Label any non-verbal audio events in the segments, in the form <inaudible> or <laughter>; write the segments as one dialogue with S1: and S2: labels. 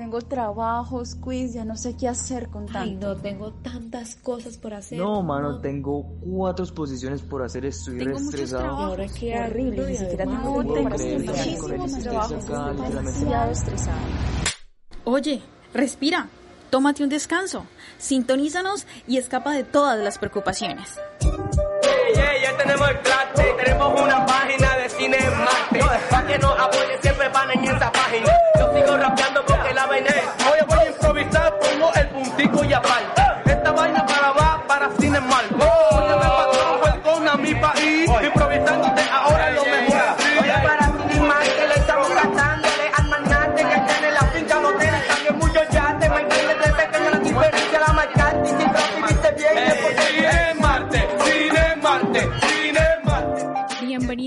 S1: Tengo trabajos, quiz, ya no sé qué hacer con tanto.
S2: Ay, no, tengo tantas cosas por hacer.
S3: No, mano, tengo cuatro exposiciones por hacer, estoy
S1: Tengo muchos
S3: estresado.
S2: Ahora qué
S1: horrible, ni siquiera tengo tiempo estudiar.
S3: con el
S1: Muchísimos trabajos, demasiado estresada.
S4: Oye, respira, tómate un descanso, sintonízanos y escapa de todas las preocupaciones.
S5: Yeah, ya tenemos el clase, tenemos una página de cine Marte. Pa' que nos apoyen, siempre van en esa página. Yo sigo rapeando porque la vaina es. Hoy voy a improvisar, pongo el puntico y aparte. Esta vaina para va, para cine mal. Óyeme, patrón, welcome a mi país. Improvisándote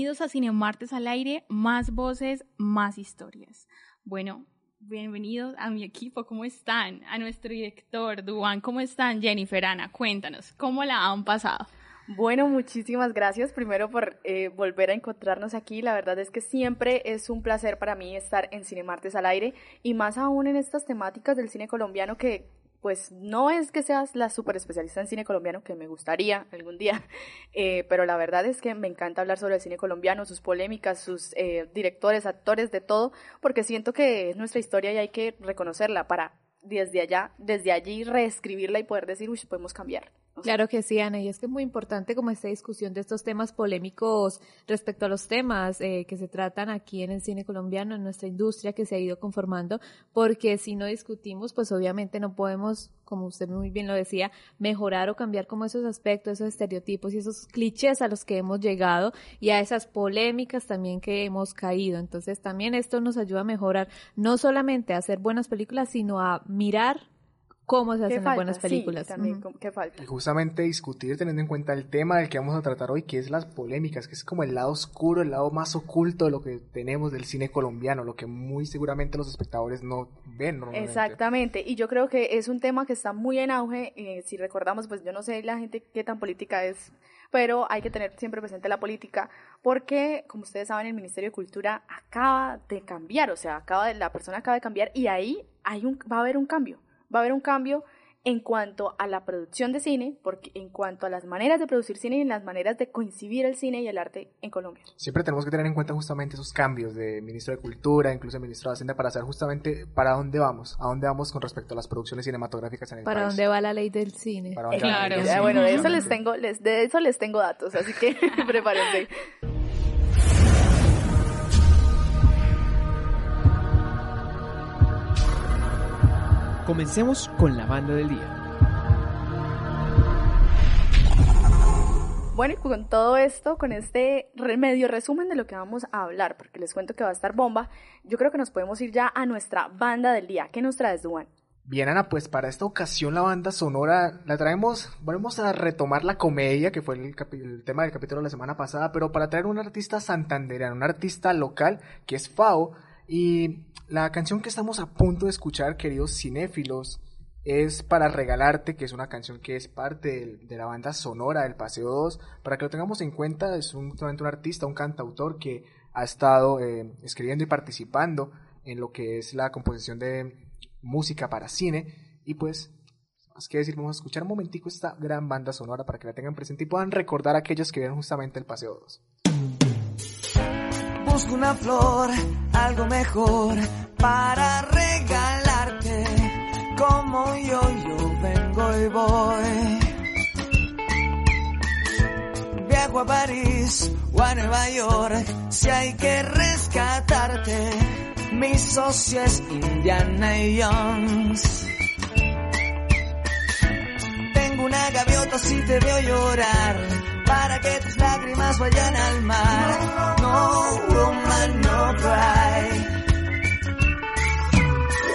S4: Bienvenidos a Cine Martes al aire, más voces, más historias. Bueno, bienvenidos a mi equipo, ¿cómo están? A nuestro director, Duan, ¿cómo están? Jennifer, Ana, cuéntanos, ¿cómo la han pasado?
S6: Bueno, muchísimas gracias primero por eh, volver a encontrarnos aquí. La verdad es que siempre es un placer para mí estar en Cine Martes al aire y más aún en estas temáticas del cine colombiano que pues no es que seas la super especialista en cine colombiano, que me gustaría algún día, <laughs> eh, pero la verdad es que me encanta hablar sobre el cine colombiano, sus polémicas, sus eh, directores, actores, de todo, porque siento que es nuestra historia y hay que reconocerla para desde allá, desde allí reescribirla y poder decir, uy, podemos cambiar.
S2: Claro que sí, Ana, y es que es muy importante como esta discusión de estos temas polémicos respecto a los temas eh, que se tratan aquí en el cine colombiano, en nuestra industria que se ha ido conformando, porque si no discutimos, pues obviamente no podemos, como usted muy bien lo decía, mejorar o cambiar como esos aspectos, esos estereotipos y esos clichés a los que hemos llegado y a esas polémicas también que hemos caído. Entonces también esto nos ayuda a mejorar no solamente a hacer buenas películas, sino a mirar cómo se
S6: ¿qué
S2: hacen las buenas
S6: Sí,
S2: películas.
S6: también. ¿qué falta?
S7: Y justamente discutir teniendo en cuenta el tema del que vamos a tratar hoy, que es las polémicas, que es como el lado oscuro, el lado más oculto de lo que tenemos del cine colombiano, lo que muy seguramente los espectadores no ven normalmente.
S6: Exactamente, y yo creo que es un tema que está muy en auge, eh, si recordamos, pues yo no sé la gente qué tan política es, pero hay que tener siempre presente la política, porque como ustedes saben, el Ministerio de Cultura acaba de cambiar, o sea, acaba de, la persona acaba de cambiar y ahí hay un, va a haber un cambio, va a haber un cambio en cuanto a la producción de cine, porque en cuanto a las maneras de producir cine y en las maneras de coincidir el cine y el arte en Colombia.
S7: Siempre tenemos que tener en cuenta justamente esos cambios de ministro de Cultura, incluso de ministro de Hacienda, para saber justamente para dónde vamos, a dónde vamos con respecto a las producciones cinematográficas en el
S2: ¿Para
S7: país.
S2: dónde va la ley del cine?
S7: Para.
S4: Claro.
S6: Eh, bueno, de eso les tengo, les, de eso les tengo datos, así que <laughs> prepárense.
S8: Comencemos con la banda del día.
S6: Bueno, y con todo esto, con este medio resumen de lo que vamos a hablar, porque les cuento que va a estar bomba, yo creo que nos podemos ir ya a nuestra banda del día. ¿Qué nos traes, Duan?
S7: Bien, Ana, pues para esta ocasión la banda sonora la traemos, vamos a retomar la comedia, que fue el, el tema del capítulo de la semana pasada, pero para traer un artista santandereano, un artista local, que es Fao, y la canción que estamos a punto de escuchar, queridos cinéfilos, es Para Regalarte, que es una canción que es parte de la banda sonora del Paseo 2, para que lo tengamos en cuenta, es un, un artista, un cantautor que ha estado eh, escribiendo y participando en lo que es la composición de música para cine y pues más que decir vamos a escuchar un momentico esta gran banda sonora para que la tengan presente y puedan recordar a aquellos que vieron justamente el Paseo 2.
S9: Busco una flor, algo mejor para regalarte. Como yo, yo vengo y voy. Viajo a París o a Nueva York si hay que rescatarte. Mi socio es Indiana Jones. Tengo una gaviota si te veo llorar para que tus lágrimas vayan al mar. No, woman, no cry.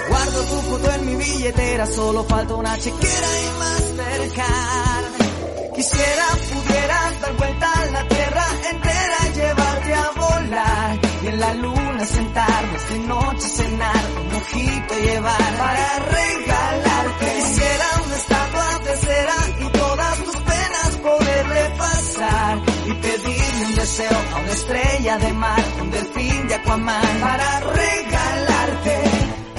S9: Guardo tu foto en mi billetera, solo falta una chequera y Mastercard. Quisiera pudieras dar vuelta a la tierra entera, llevarte a volar y en la luna sentarnos de noche cenar, un mojito llevar para regalarte. Quisiera a una estrella de mar, un delfín de Aquaman para regalarte.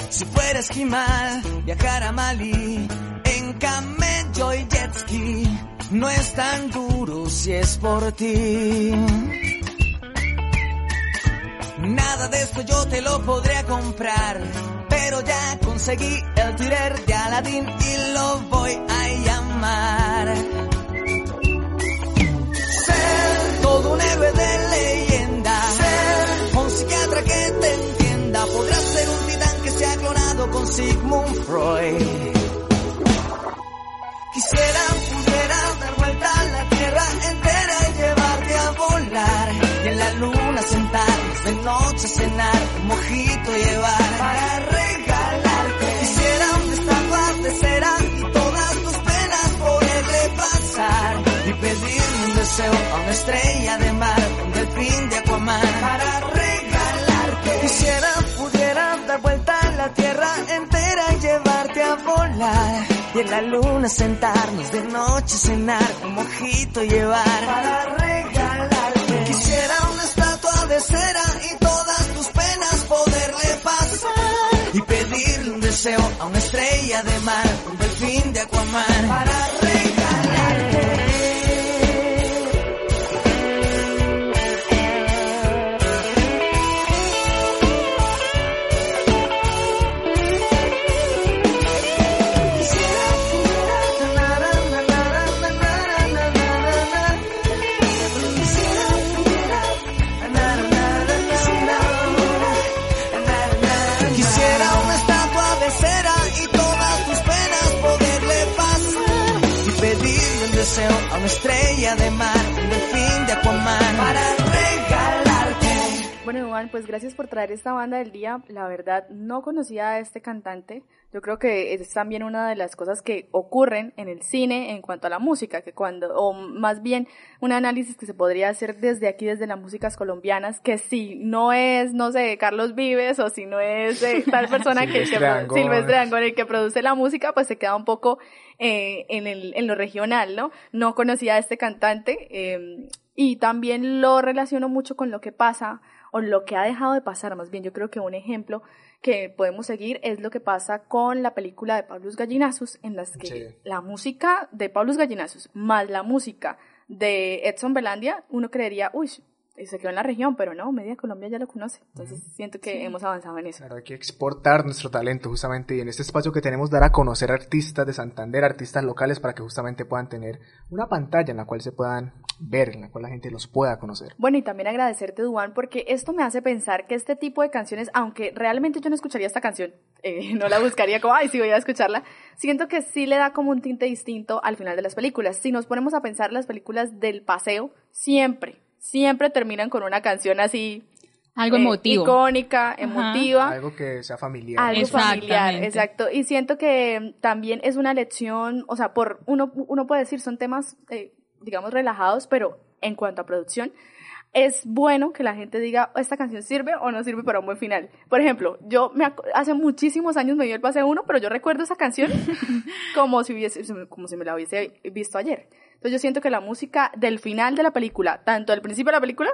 S9: Si fuera esquimal, viajar a Mali en camello y jet ski, no es tan duro si es por ti. Nada de esto yo te lo podría comprar, pero ya conseguí el Twitter de Aladdin y lo voy a llamar. Todo un héroe de leyenda, ser un psiquiatra que te entienda, podrás ser un titán que se ha clonado con Sigmund Freud. Quisiera pudiera dar vuelta a la tierra entera y llevarte a volar y en la luna sentarnos de noche cenar un mojito llevar para a una estrella de mar, un delfín de Aquaman para regalarte. Quisiera pudiera dar vuelta a la tierra entera y llevarte a volar y en la luna sentarnos de noche cenar un mojito llevar para regalarte. Quisiera una estatua de cera y todas tus penas poderle pasar y pedirle un deseo a una estrella de mar, un delfín de Aquaman para regalarte.
S6: Bueno, Juan, pues gracias por traer esta banda del día. La verdad, no conocía a este cantante. Yo creo que es también una de las cosas que ocurren en el cine en cuanto a la música, que cuando, o más bien un análisis que se podría hacer desde aquí, desde las músicas colombianas, que si no es, no sé, Carlos Vives o si no es eh, tal persona <laughs> que, que
S7: Silvestre Dangond,
S6: el que produce la música, pues se queda un poco eh, en, el, en lo regional, ¿no? No conocía a este cantante eh, y también lo relaciono mucho con lo que pasa o lo que ha dejado de pasar, más bien yo creo que un ejemplo que podemos seguir es lo que pasa con la película de Pablos Gallinazos, en las que
S7: Sí.
S6: la música de Pablos Gallinazos más la música de Edson Belandia, uno creería, uy, se quedó en la región, pero no, media Colombia ya lo conoce. Entonces siento que hemos avanzado en eso.
S7: Claro, hay que exportar nuestro talento justamente y en este espacio que tenemos dar a conocer artistas de Santander, artistas locales para que justamente puedan tener una pantalla en la cual se puedan ver, en la cual la gente los pueda conocer.
S6: Bueno, y también agradecerte, Duan, porque esto me hace pensar que este tipo de canciones, aunque realmente yo no escucharía esta canción, eh, <laughs> no la buscaría como, ay, sí voy a escucharla, siento que sí le da como un tinte distinto al final de las películas. Si nos ponemos a pensar las películas del paseo, siempre, siempre terminan con una canción así.
S4: Algo
S6: eh,
S4: emotivo.
S6: icónica,
S4: Ajá.
S6: emotiva.
S7: Algo que sea familiar.
S6: Algo familiar, exacto. Y siento que también es una lección, o sea, por uno, uno puede decir son temas, eh, digamos, relajados, pero en cuanto a producción, es bueno que la gente diga, esta canción sirve o no sirve para un buen final. Por ejemplo, yo me, ac- hace muchísimos años me dio el paseo uno, pero yo recuerdo esa canción <laughs> como si hubiese, como si me la hubiese visto ayer. Entonces yo siento que la música del final de la película, tanto del principio de la película,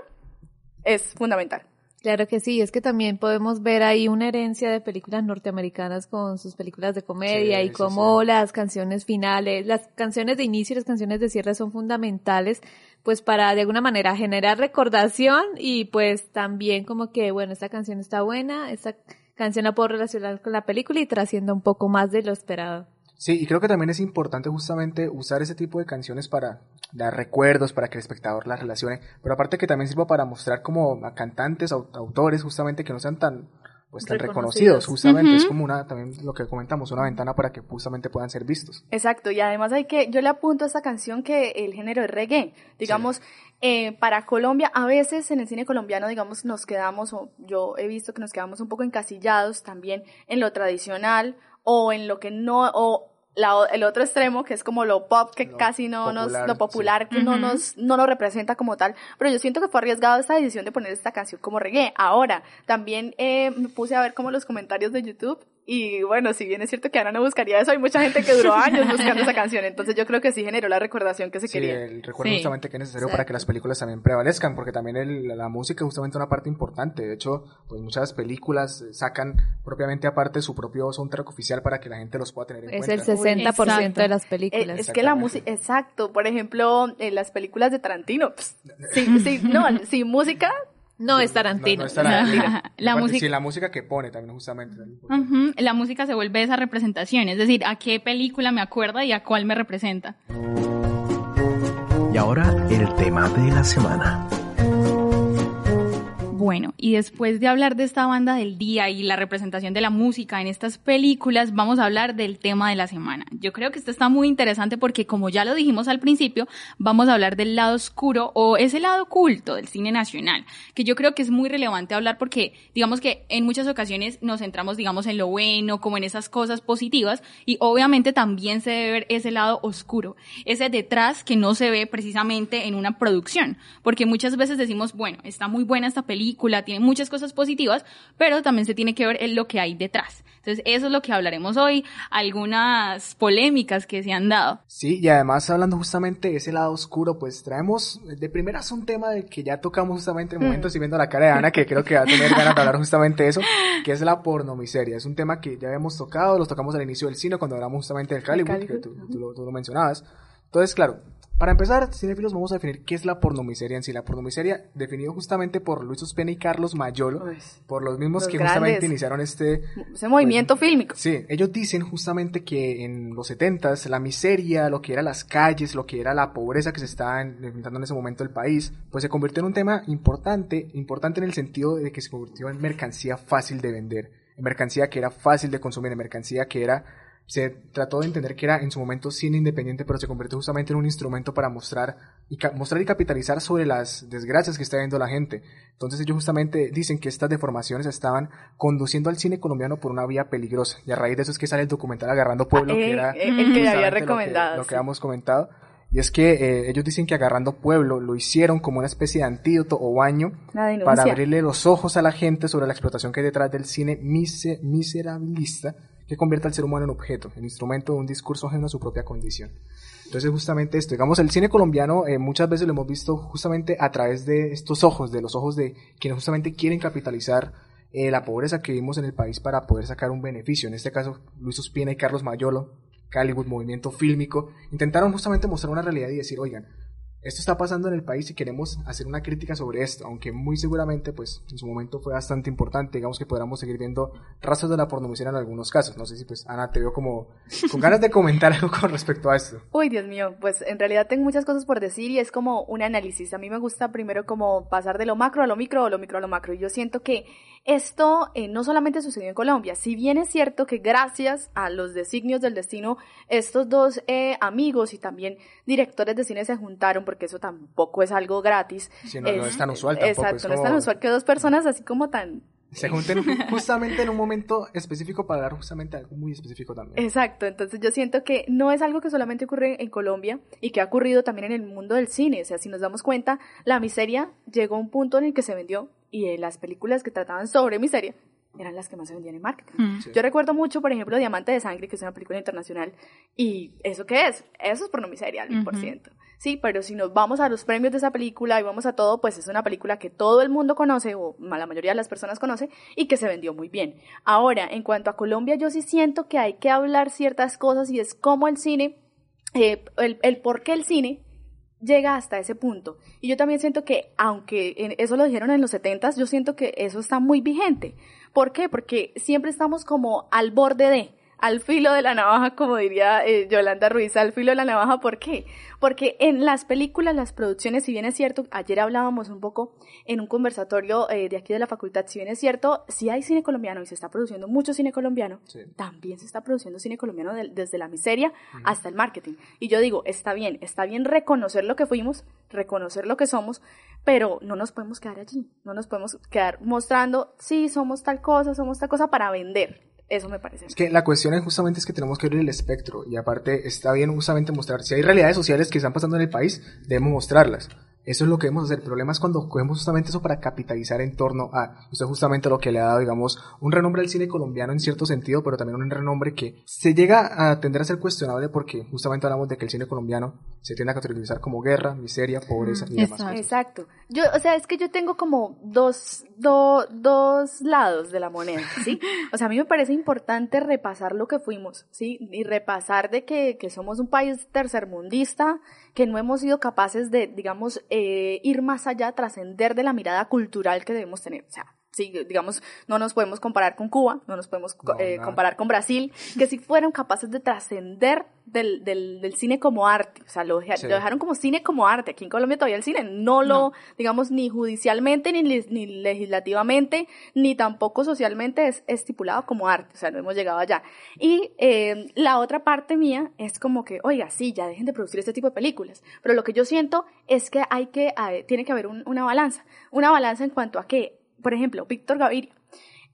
S6: es fundamental.
S2: Claro que sí, es que también podemos ver ahí una herencia de películas norteamericanas con sus películas de comedia
S7: Sí,
S2: y cómo
S7: sí.
S2: las canciones finales, las canciones de inicio y las canciones de cierre son fundamentales pues para de alguna manera generar recordación y pues también como que bueno, esta canción está buena, esta canción la puedo relacionar con la película y trascienda un poco más de lo esperado.
S7: Sí, y creo que también es importante justamente usar ese tipo de canciones para dar recuerdos, para que el espectador las relacione, pero aparte que también sirva para mostrar como a cantantes, au- autores justamente que no sean tan pues tan
S2: Reconocidos.
S7: reconocidos, justamente. Es como una, también lo que comentamos, una ventana para que justamente puedan ser vistos.
S6: Exacto, y además hay que, yo le apunto a esta canción que el género es reggae. Digamos, eh, para Colombia, a veces en el cine colombiano, digamos, nos quedamos, o yo he visto que nos quedamos un poco encasillados también en lo tradicional o en lo que no, o la o- el otro extremo, que es como lo pop, que
S7: Lo
S6: casi no nos, lo popular, que no nos, no nos representa como tal. Pero yo siento que fue arriesgado esta decisión de poner esta canción como reggae. Ahora, también eh, me puse a ver como los comentarios de YouTube. Y bueno, si bien es cierto que Ana no buscaría eso, hay mucha gente que duró años <laughs> buscando esa canción. Entonces yo creo que sí generó la recordación que se
S7: Sí,
S6: quería.
S7: el recuerdo
S4: Sí.
S7: justamente que es necesario
S2: Exacto.
S7: para que las películas también prevalezcan, porque también el- la música es justamente una parte importante. De hecho, pues muchas películas eh, sacan propiamente aparte su propio soundtrack oficial para que la gente los pueda tener en
S2: Es el
S7: cuenta.
S2: 60%
S4: Exacto.
S2: de las
S6: Eh,
S2: películas.
S6: es que la música, exacto, por ejemplo, en las películas de Tarantino, pss, <laughs> sí, sí, no, sin música,
S2: no es
S7: No,
S2: Tarantino.
S7: no es Tarantino. <laughs>
S4: La
S7: Aparte,
S4: música-
S7: Sí, la música que pone también justamente.
S4: La música se vuelve esa representación, es decir, a qué película me acuerda y a cuál me representa.
S8: Y ahora el tema de la semana.
S4: Bueno, y después de hablar de esta banda del día y la representación de la música en estas películas, vamos a hablar del tema de la semana. Yo creo que esto está muy interesante porque, como ya lo dijimos al principio, vamos a hablar del lado oscuro o ese lado oculto del cine nacional, que yo creo que es muy relevante hablar porque, digamos que en muchas ocasiones nos centramos, digamos, en lo bueno, como en esas cosas positivas, y obviamente también se debe ver ese lado oscuro, ese detrás que no se ve precisamente en una producción, porque muchas veces decimos, bueno, está muy buena esta película, tiene muchas cosas positivas, pero también se tiene que ver en lo que hay detrás. Entonces, eso es lo que hablaremos hoy, algunas polémicas que se han dado.
S7: Sí, y además hablando justamente de ese lado oscuro, pues traemos de primeras un tema que ya tocamos justamente en el momento, estoy viendo la cara de Ana, que creo que va a tener ganas de hablar <laughs> justamente de eso, que es la pornomiseria. Es un tema que ya habíamos tocado, los tocamos al inicio del cine cuando hablamos justamente del Calibur, que tú, tú lo, tú lo mencionabas. Entonces, claro, para empezar, cinéfilos, vamos a definir qué es la pornomiseria en sí. La pornomiseria, definido justamente por Luis Ospena y Carlos Mayolo,
S6: Pues,
S7: por los mismos
S6: los
S7: que justamente iniciaron este,
S6: ese movimiento fílmico.
S7: Sí, ellos dicen justamente que en los 70 la miseria, lo que era las calles, lo que era la pobreza que se estaba en- enfrentando en ese momento el país, pues se convirtió en un tema importante, importante en el sentido de que se convirtió en mercancía fácil de vender, en mercancía que era fácil de consumir, en mercancía que era se trató de entender que era en su momento cine independiente, pero se convirtió justamente en un instrumento para mostrar y, mostrar y capitalizar sobre las desgracias que está viendo la gente. Entonces ellos justamente dicen que estas deformaciones estaban conduciendo al cine colombiano por una vía peligrosa. Y a raíz de eso es que sale el documental Agarrando Pueblo,
S6: Eh,
S7: que era
S6: eh, el que había recomendado.
S7: Lo que, lo que
S6: sí.
S7: habíamos comentado. Y es que eh, ellos dicen que Agarrando Pueblo lo hicieron como una especie de antídoto o baño para abrirle los ojos a la gente sobre la explotación que hay detrás del cine mise- miserabilista que convierte al ser humano en objeto, en instrumento de un discurso ajeno a su propia condición. Entonces justamente esto, digamos, el cine colombiano eh, muchas veces lo hemos visto justamente a través de estos ojos, de los ojos de quienes justamente quieren capitalizar eh, la pobreza que vivimos en el país para poder sacar un beneficio. En este caso, Luis Ospina y Carlos Mayolo, Caliwood, movimiento fílmico, intentaron justamente mostrar una realidad y decir, oigan, esto está pasando en el país y queremos hacer una crítica sobre esto, aunque muy seguramente, pues, en su momento fue bastante importante, digamos que podamos seguir viendo rastros de la pornografía en algunos casos. No sé si, pues, Ana, te veo como con ganas de comentar <laughs> algo con respecto a esto.
S6: Uy, Dios mío, pues en realidad tengo muchas cosas por decir y es como un análisis. A mí me gusta primero como pasar de lo macro a lo micro o lo micro a lo macro. Y yo siento que esto eh, no solamente sucedió en Colombia, si bien es cierto que gracias a los designios del destino, estos dos eh, amigos y también directores de cine se juntaron, eso tampoco es algo gratis.
S7: Si no, no es tan usual tampoco.
S6: Exacto,
S7: es
S6: no es tan usual que dos personas así como tan
S7: Se junten justamente en un momento específico para hablar justamente algo muy específico también.
S6: Exacto, entonces yo siento que no es algo que solamente ocurre en Colombia y que ha ocurrido también en el mundo del cine. O sea, si nos damos cuenta, la miseria llegó a un punto en el que se vendió y eh, las películas que trataban sobre miseria eran las que más se vendían en marketing.
S4: Mm.
S7: Sí.
S6: Yo recuerdo mucho, por ejemplo, Diamante de Sangre, que es una película internacional, y ¿eso qué es? Eso es pornomiseria, al mil por ciento. Sí, pero si nos vamos a los premios de esa película y vamos a todo, pues es una película que todo el mundo conoce, o la mayoría de las personas conoce, y que se vendió muy bien. Ahora, en cuanto a Colombia, yo sí siento que hay que hablar ciertas cosas y es cómo el cine, eh, el, el por qué el cine llega hasta ese punto. Y yo también siento que, aunque en- eso lo dijeron en los 70 yo siento que eso está muy vigente. ¿Por qué? Porque siempre estamos como al borde de, al filo de la navaja, como diría eh, Yolanda Ruiz, al filo de la navaja, ¿por qué? Porque en las películas, las producciones, si bien es cierto, ayer hablábamos un poco en un conversatorio eh, de aquí de la facultad, si bien es cierto, si hay cine colombiano y se está produciendo mucho cine colombiano, también se está produciendo cine colombiano de- desde la miseria hasta el marketing. Y yo digo, está bien, está bien reconocer lo que fuimos, reconocer lo que somos, pero no nos podemos quedar allí, no nos podemos quedar mostrando, sí, somos tal cosa, somos tal cosa para vender. Eso me parece.
S7: Es que la cuestión es justamente es que tenemos que abrir el espectro y aparte está bien justamente mostrar si hay realidades sociales que están pasando en el país, debemos mostrarlas. Eso es lo que debemos hacer. El problema es cuando cogemos justamente eso para capitalizar en torno a, usted justamente lo que le ha dado, digamos, un renombre al cine colombiano en cierto sentido, pero también un renombre que se llega a tender a ser cuestionable porque justamente hablamos de que el cine colombiano se tiende a categorizar como guerra, miseria, pobreza y demás. cosas.
S6: Exacto. Yo, o sea, es que yo tengo como dos, do- dos lados de la moneda, ¿sí? O sea, a mí me parece importante repasar lo que fuimos, ¿sí? Y repasar de que, que somos un país tercermundista, que no hemos sido capaces de, digamos, eh, ir más allá, trascender de la mirada cultural que debemos tener. O sea, sí, digamos, no nos podemos comparar con Cuba, no nos podemos
S7: No,
S6: eh, comparar con Brasil, que si fueron capaces de trascender del, del, del cine como arte, o sea, lo, deja-
S7: Sí.
S6: lo dejaron como cine como arte. Aquí en Colombia todavía el cine no lo, digamos, ni judicialmente, ni, ni legislativamente, ni tampoco socialmente es estipulado como arte, o sea, no hemos llegado allá. Y eh, la otra parte mía es como que, oiga, sí, ya dejen de producir este tipo de películas, pero lo que yo siento es que hay que, eh, tiene que haber un- una balanza, una balanza en cuanto a que, por ejemplo, Víctor Gaviria,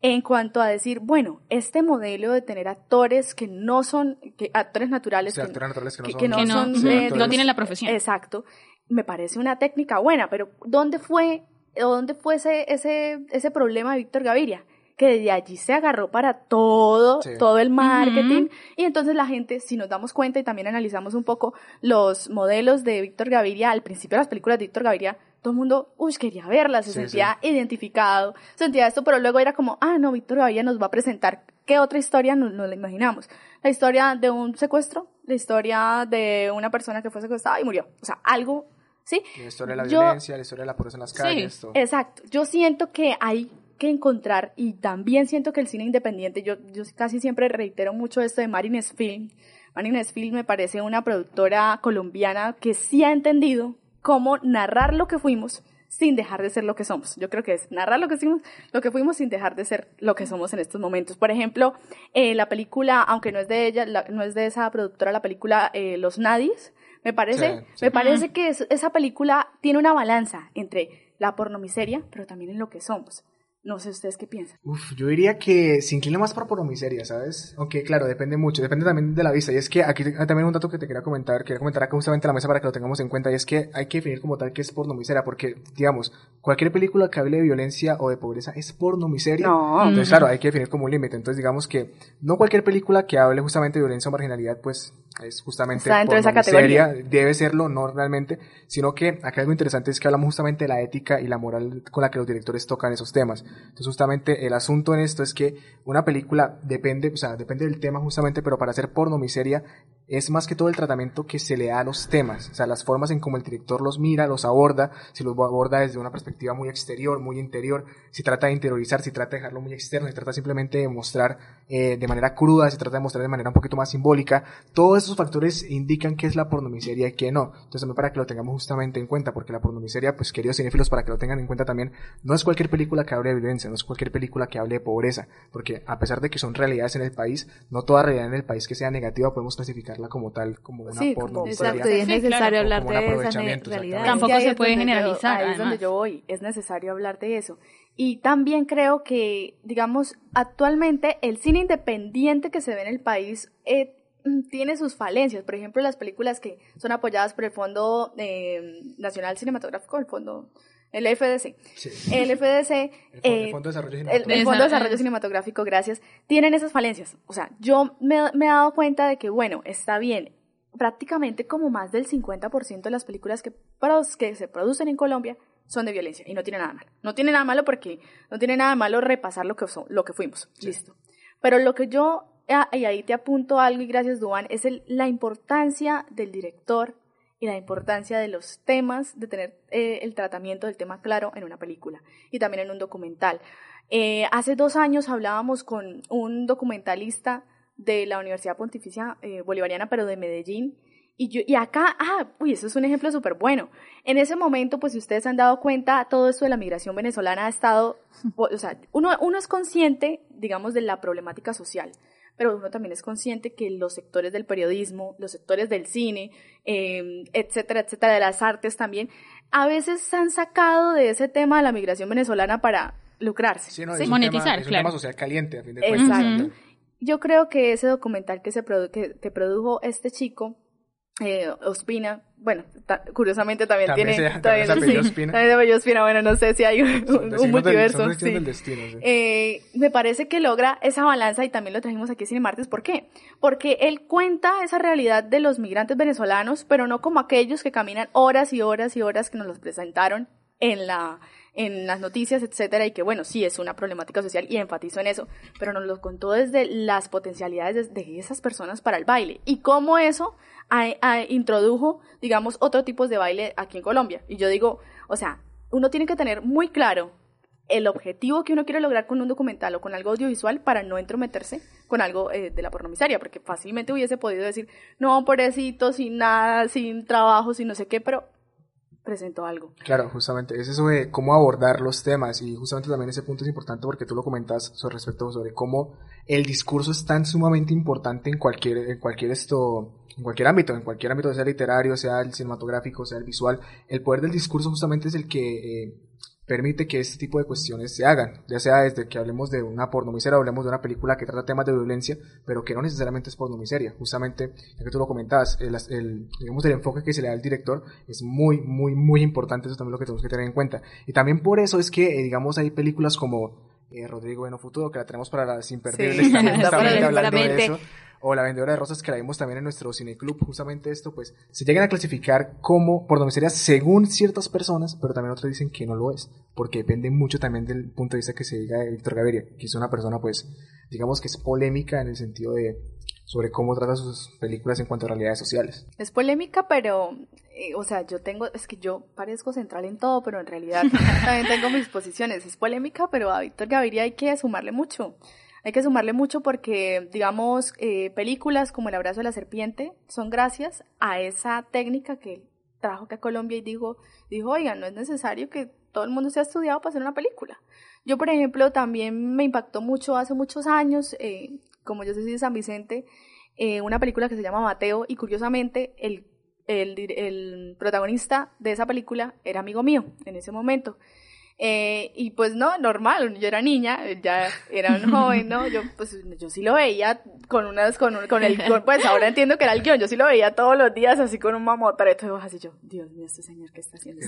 S6: en cuanto a decir, bueno, este modelo de tener actores que no son, que, actores naturales,
S7: Sí,
S6: que,
S7: actores naturales que no
S6: que-
S7: son-
S6: que no
S4: Que no-
S6: son,
S4: ujú, que no tienen la profesión.
S6: Exacto. Me parece una técnica buena, pero ¿dónde fue, dónde fue ese, ese, ese problema de Víctor Gaviria? Que desde allí se agarró para todo,
S7: Sí.
S6: todo el marketing. Y entonces la gente, si nos damos cuenta y también analizamos un poco los modelos de Víctor Gaviria, al principio de las películas de Víctor Gaviria, todo el mundo, uy, quería verlas, se
S7: Sí,
S6: sentía identificado, sentía esto, pero luego era como, ah, no, Víctor Gaviria nos va a presentar qué otra historia nos, nos la imaginamos. La historia de un secuestro, la historia de una persona que fue secuestrada y murió. O sea, algo, ¿sí?
S7: La historia de la
S6: Yo-
S7: violencia, la historia de la pobreza en las calles, todo.
S6: Exacto. Yo siento que hay que encontrar, y también siento que el cine independiente, yo, yo casi siempre reitero mucho esto de Marines Film. Marines Film me parece una productora colombiana que sí ha entendido cómo narrar lo que fuimos sin dejar de ser lo que somos. Yo creo que es narrar lo que fuimos, lo que fuimos sin dejar de ser lo que somos en estos momentos. Por ejemplo, eh, la película, aunque no es de ella, la- no es de esa productora, la película eh, Los Nadies, me parece,
S7: Sí, sí.
S6: me parece que es- esa película tiene una balanza entre la pornomiseria, pero también en lo que somos. No sé ustedes qué piensan.
S7: Uf, yo diría que se inclina más por pornomiseria, ¿sabes? Aunque claro, depende mucho, depende también de la vista. Y es que aquí hay también un dato que te quería comentar, quería comentar acá justamente en la mesa para que lo tengamos en cuenta, y es que hay que definir como tal qué es pornomiseria, porque, digamos, cualquier película que hable de violencia o de pobreza es pornomiseria.
S6: No.
S7: Entonces, claro, hay que definir como un límite. Entonces, digamos que no cualquier película que hable justamente de violencia o marginalidad, pues es justamente
S6: Está dentro de esa categoría.
S7: debe serlo, no realmente, sino que acá algo interesante es que hablamos justamente de la ética y la moral con la que los directores tocan esos temas. Entonces, justamente el asunto en esto es que una película depende, o sea, depende del tema justamente, pero para hacer porno miseria es más que todo el tratamiento que se le da a los temas, o sea, las formas en cómo el director los mira, los aborda, si los aborda desde una perspectiva muy exterior, muy interior, si trata de interiorizar, si trata de dejarlo muy externo, si trata simplemente de mostrar eh, de manera cruda, si trata de mostrar de manera un poquito más simbólica, todos esos factores indican qué es la pornomiseria y qué no. Entonces, también para que lo tengamos justamente en cuenta, porque la pornomiseria, pues queridos cinéfilos, para que lo tengan en cuenta también, no es cualquier película que de violencia, no es cualquier película que hable de pobreza, porque a pesar de que son realidades en el país, no toda realidad en el país que sea negativa podemos clasificarla como tal, como una
S6: Sí, como-
S7: pornomiseria.
S2: Exacto, y es
S4: Sí,
S2: necesario
S4: claro.
S2: hablar de esa realidad.
S4: Tampoco se puede
S6: donde yo-
S4: generalizar,
S6: ahí es donde yo voy. Es necesario hablar de eso. Y también creo que, digamos, actualmente el cine independiente que se ve en el país eh, mm, tiene sus falencias. Por ejemplo, las películas que son apoyadas por el Fondo eh, Nacional Cinematográfico, el Fondo, el FDC.
S7: Sí.
S6: El FDC,
S7: El Fondo-
S6: eh,
S7: el Fondo de Desarrollo Cinematográfico.
S6: el Fondo de
S4: Esa-
S6: Desarrollo Cinematográfico, gracias, tienen esas falencias. O sea, yo me, me he dado cuenta de que, bueno, está bien, prácticamente como más del 50% de las películas que, que se producen en Colombia son de violencia y no tiene nada malo. No tiene nada malo porque no tiene nada malo repasar lo que, so- lo que fuimos. Listo. Pero lo que yo, ah, y ahí te apunto algo y gracias Duan, es el- la importancia del director y la importancia de los temas, de tener eh, el tratamiento del tema claro en una película y también en un documental. Eh, hace dos años hablábamos con un documentalista de la Universidad Pontificia eh, Bolivariana, pero de Medellín. Y, yo, y acá, ah, uy, eso es un ejemplo súper bueno. En ese momento, pues si ustedes han dado cuenta, todo esto de la migración venezolana ha estado, o sea, uno, uno es consciente, digamos, de la problemática social, pero uno también es consciente que los sectores del periodismo, los sectores del cine, eh, etcétera, etcétera, de las artes también, a veces se han sacado de ese tema de la migración venezolana para lucrarse.
S7: Sí, no,
S6: ¿sí?
S7: es un tema- es un tema social caliente, a fin de
S6: Exacto.
S7: cuentas.
S6: Yo creo que ese documental que se produ- que, que produjo este chico, eh, Ospina, bueno, ta- curiosamente también,
S7: También
S6: tiene...
S7: se- también apellidó Ospina.
S6: también se <laughs> Ospina, bueno, no sé si hay un, un
S7: del-
S6: multiverso.
S7: destinos
S6: sí.
S7: del destino, sí.
S6: Eh, me parece que logra esa balanza y también lo trajimos aquí Cine Martes. ¿Por qué? Porque él cuenta esa realidad de los migrantes venezolanos, pero no como aquellos que caminan horas y horas y horas que nos los presentaron en la en las noticias, etcétera, y que bueno, sí es una problemática social y enfatizo en eso, pero nos lo contó desde las potencialidades de, esas personas para el baile y cómo eso a- introdujo, digamos, otro tipo de baile aquí en Colombia. Y yo digo, o sea, uno tiene que tener muy claro el objetivo que uno quiere lograr con un documental o con algo audiovisual para no entrometerse con algo eh, de la pornomiseria, porque fácilmente hubiese podido decir, no, pobrecito, sin nada, sin trabajo, sin no sé qué, pero presentó algo.
S7: Claro, justamente, es eso de cómo abordar los temas y justamente también ese punto es importante porque tú lo comentas sobre respecto sobre cómo el discurso es tan sumamente importante en cualquier, en cualquier esto, en cualquier ámbito, en cualquier ámbito, sea literario, sea el cinematográfico, sea el visual, el poder del discurso justamente es el que eh, permite que este tipo de cuestiones se hagan, ya sea desde que hablemos de una pornomiseria, hablemos de una película que trata temas de violencia, pero que no necesariamente es pornomiseria, justamente, ya que tú lo comentabas, el, el, digamos, el enfoque que se le da al director es muy, muy, muy importante, eso también es lo que tenemos que tener en cuenta. Y también por eso es que, eh, digamos, hay películas como eh, Rodrigo Bueno Futuro, que la tenemos para la Sin Perderles,
S2: Sí.
S7: también <laughs> hablando de eso o La Vendedora de Rosas que la vimos también en nuestro cineclub, justamente esto, pues se llegan a clasificar como pornomiseria según ciertas personas, pero también otros dicen que no lo es, porque depende mucho también del punto de vista que se diga de Víctor Gaviria, que es una persona, pues, digamos que es polémica en el sentido de sobre cómo trata sus películas en cuanto a realidades sociales.
S6: Es polémica, pero, eh, o sea, yo tengo, es que yo parezco central en todo, pero en realidad <laughs> también tengo mis posiciones. Es polémica, pero a Víctor Gaviria hay que sumarle mucho. Hay que sumarle mucho porque, digamos, eh, películas como El abrazo de la serpiente son gracias a esa técnica que trajo acá a Colombia y dijo, dijo, oigan, no es necesario que todo el mundo sea estudiado para hacer una película. Yo, por ejemplo, también me impactó mucho hace muchos años, eh, como yo soy de San Vicente, eh, una película que se llama Mateo y curiosamente el, el protagonista de esa película era amigo mío en ese momento. Eh, y pues no, normal, yo era niña, ya era un joven, ¿no? Yo pues yo sí lo veía con unas, con, un- con el, con- pues ahora entiendo que era el guion, yo sí lo veía todos los días así con un mamotreto, y vos así yo, Dios mío, este señor, ¿qué está haciendo?
S7: ¿Qué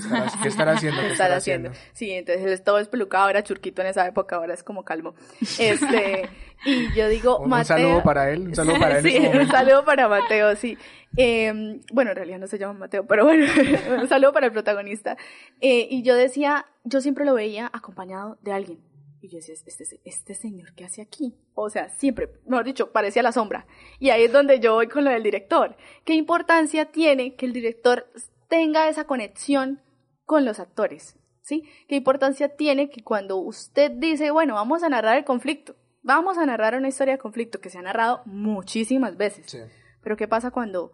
S7: estará, qué estará <laughs> haciendo?
S6: Sí, entonces él es todo espelucado, era churquito en esa época, ahora es como calmo. Este, y yo digo,
S7: Un, un
S6: Mateo.
S7: saludo para él, un saludo para él.
S6: Sí,
S7: este
S6: un saludo para Mateo, sí. Eh, bueno, en realidad no se llama Mateo, pero bueno, <laughs> un saludo para el protagonista. Eh, y yo decía, yo siempre lo veía acompañado de alguien. Y yo decía, este, este señor, ¿qué hace aquí? O sea, siempre, mejor dicho, parecía la sombra. Y ahí es donde yo voy con lo del director. ¿Qué importancia tiene que el director tenga esa conexión con los actores? ¿Sí? ¿Qué importancia tiene que cuando usted dice, bueno, vamos a narrar el conflicto, vamos a narrar una historia de conflicto que se ha narrado muchísimas veces?
S7: Sí.
S6: Pero ¿qué pasa cuando,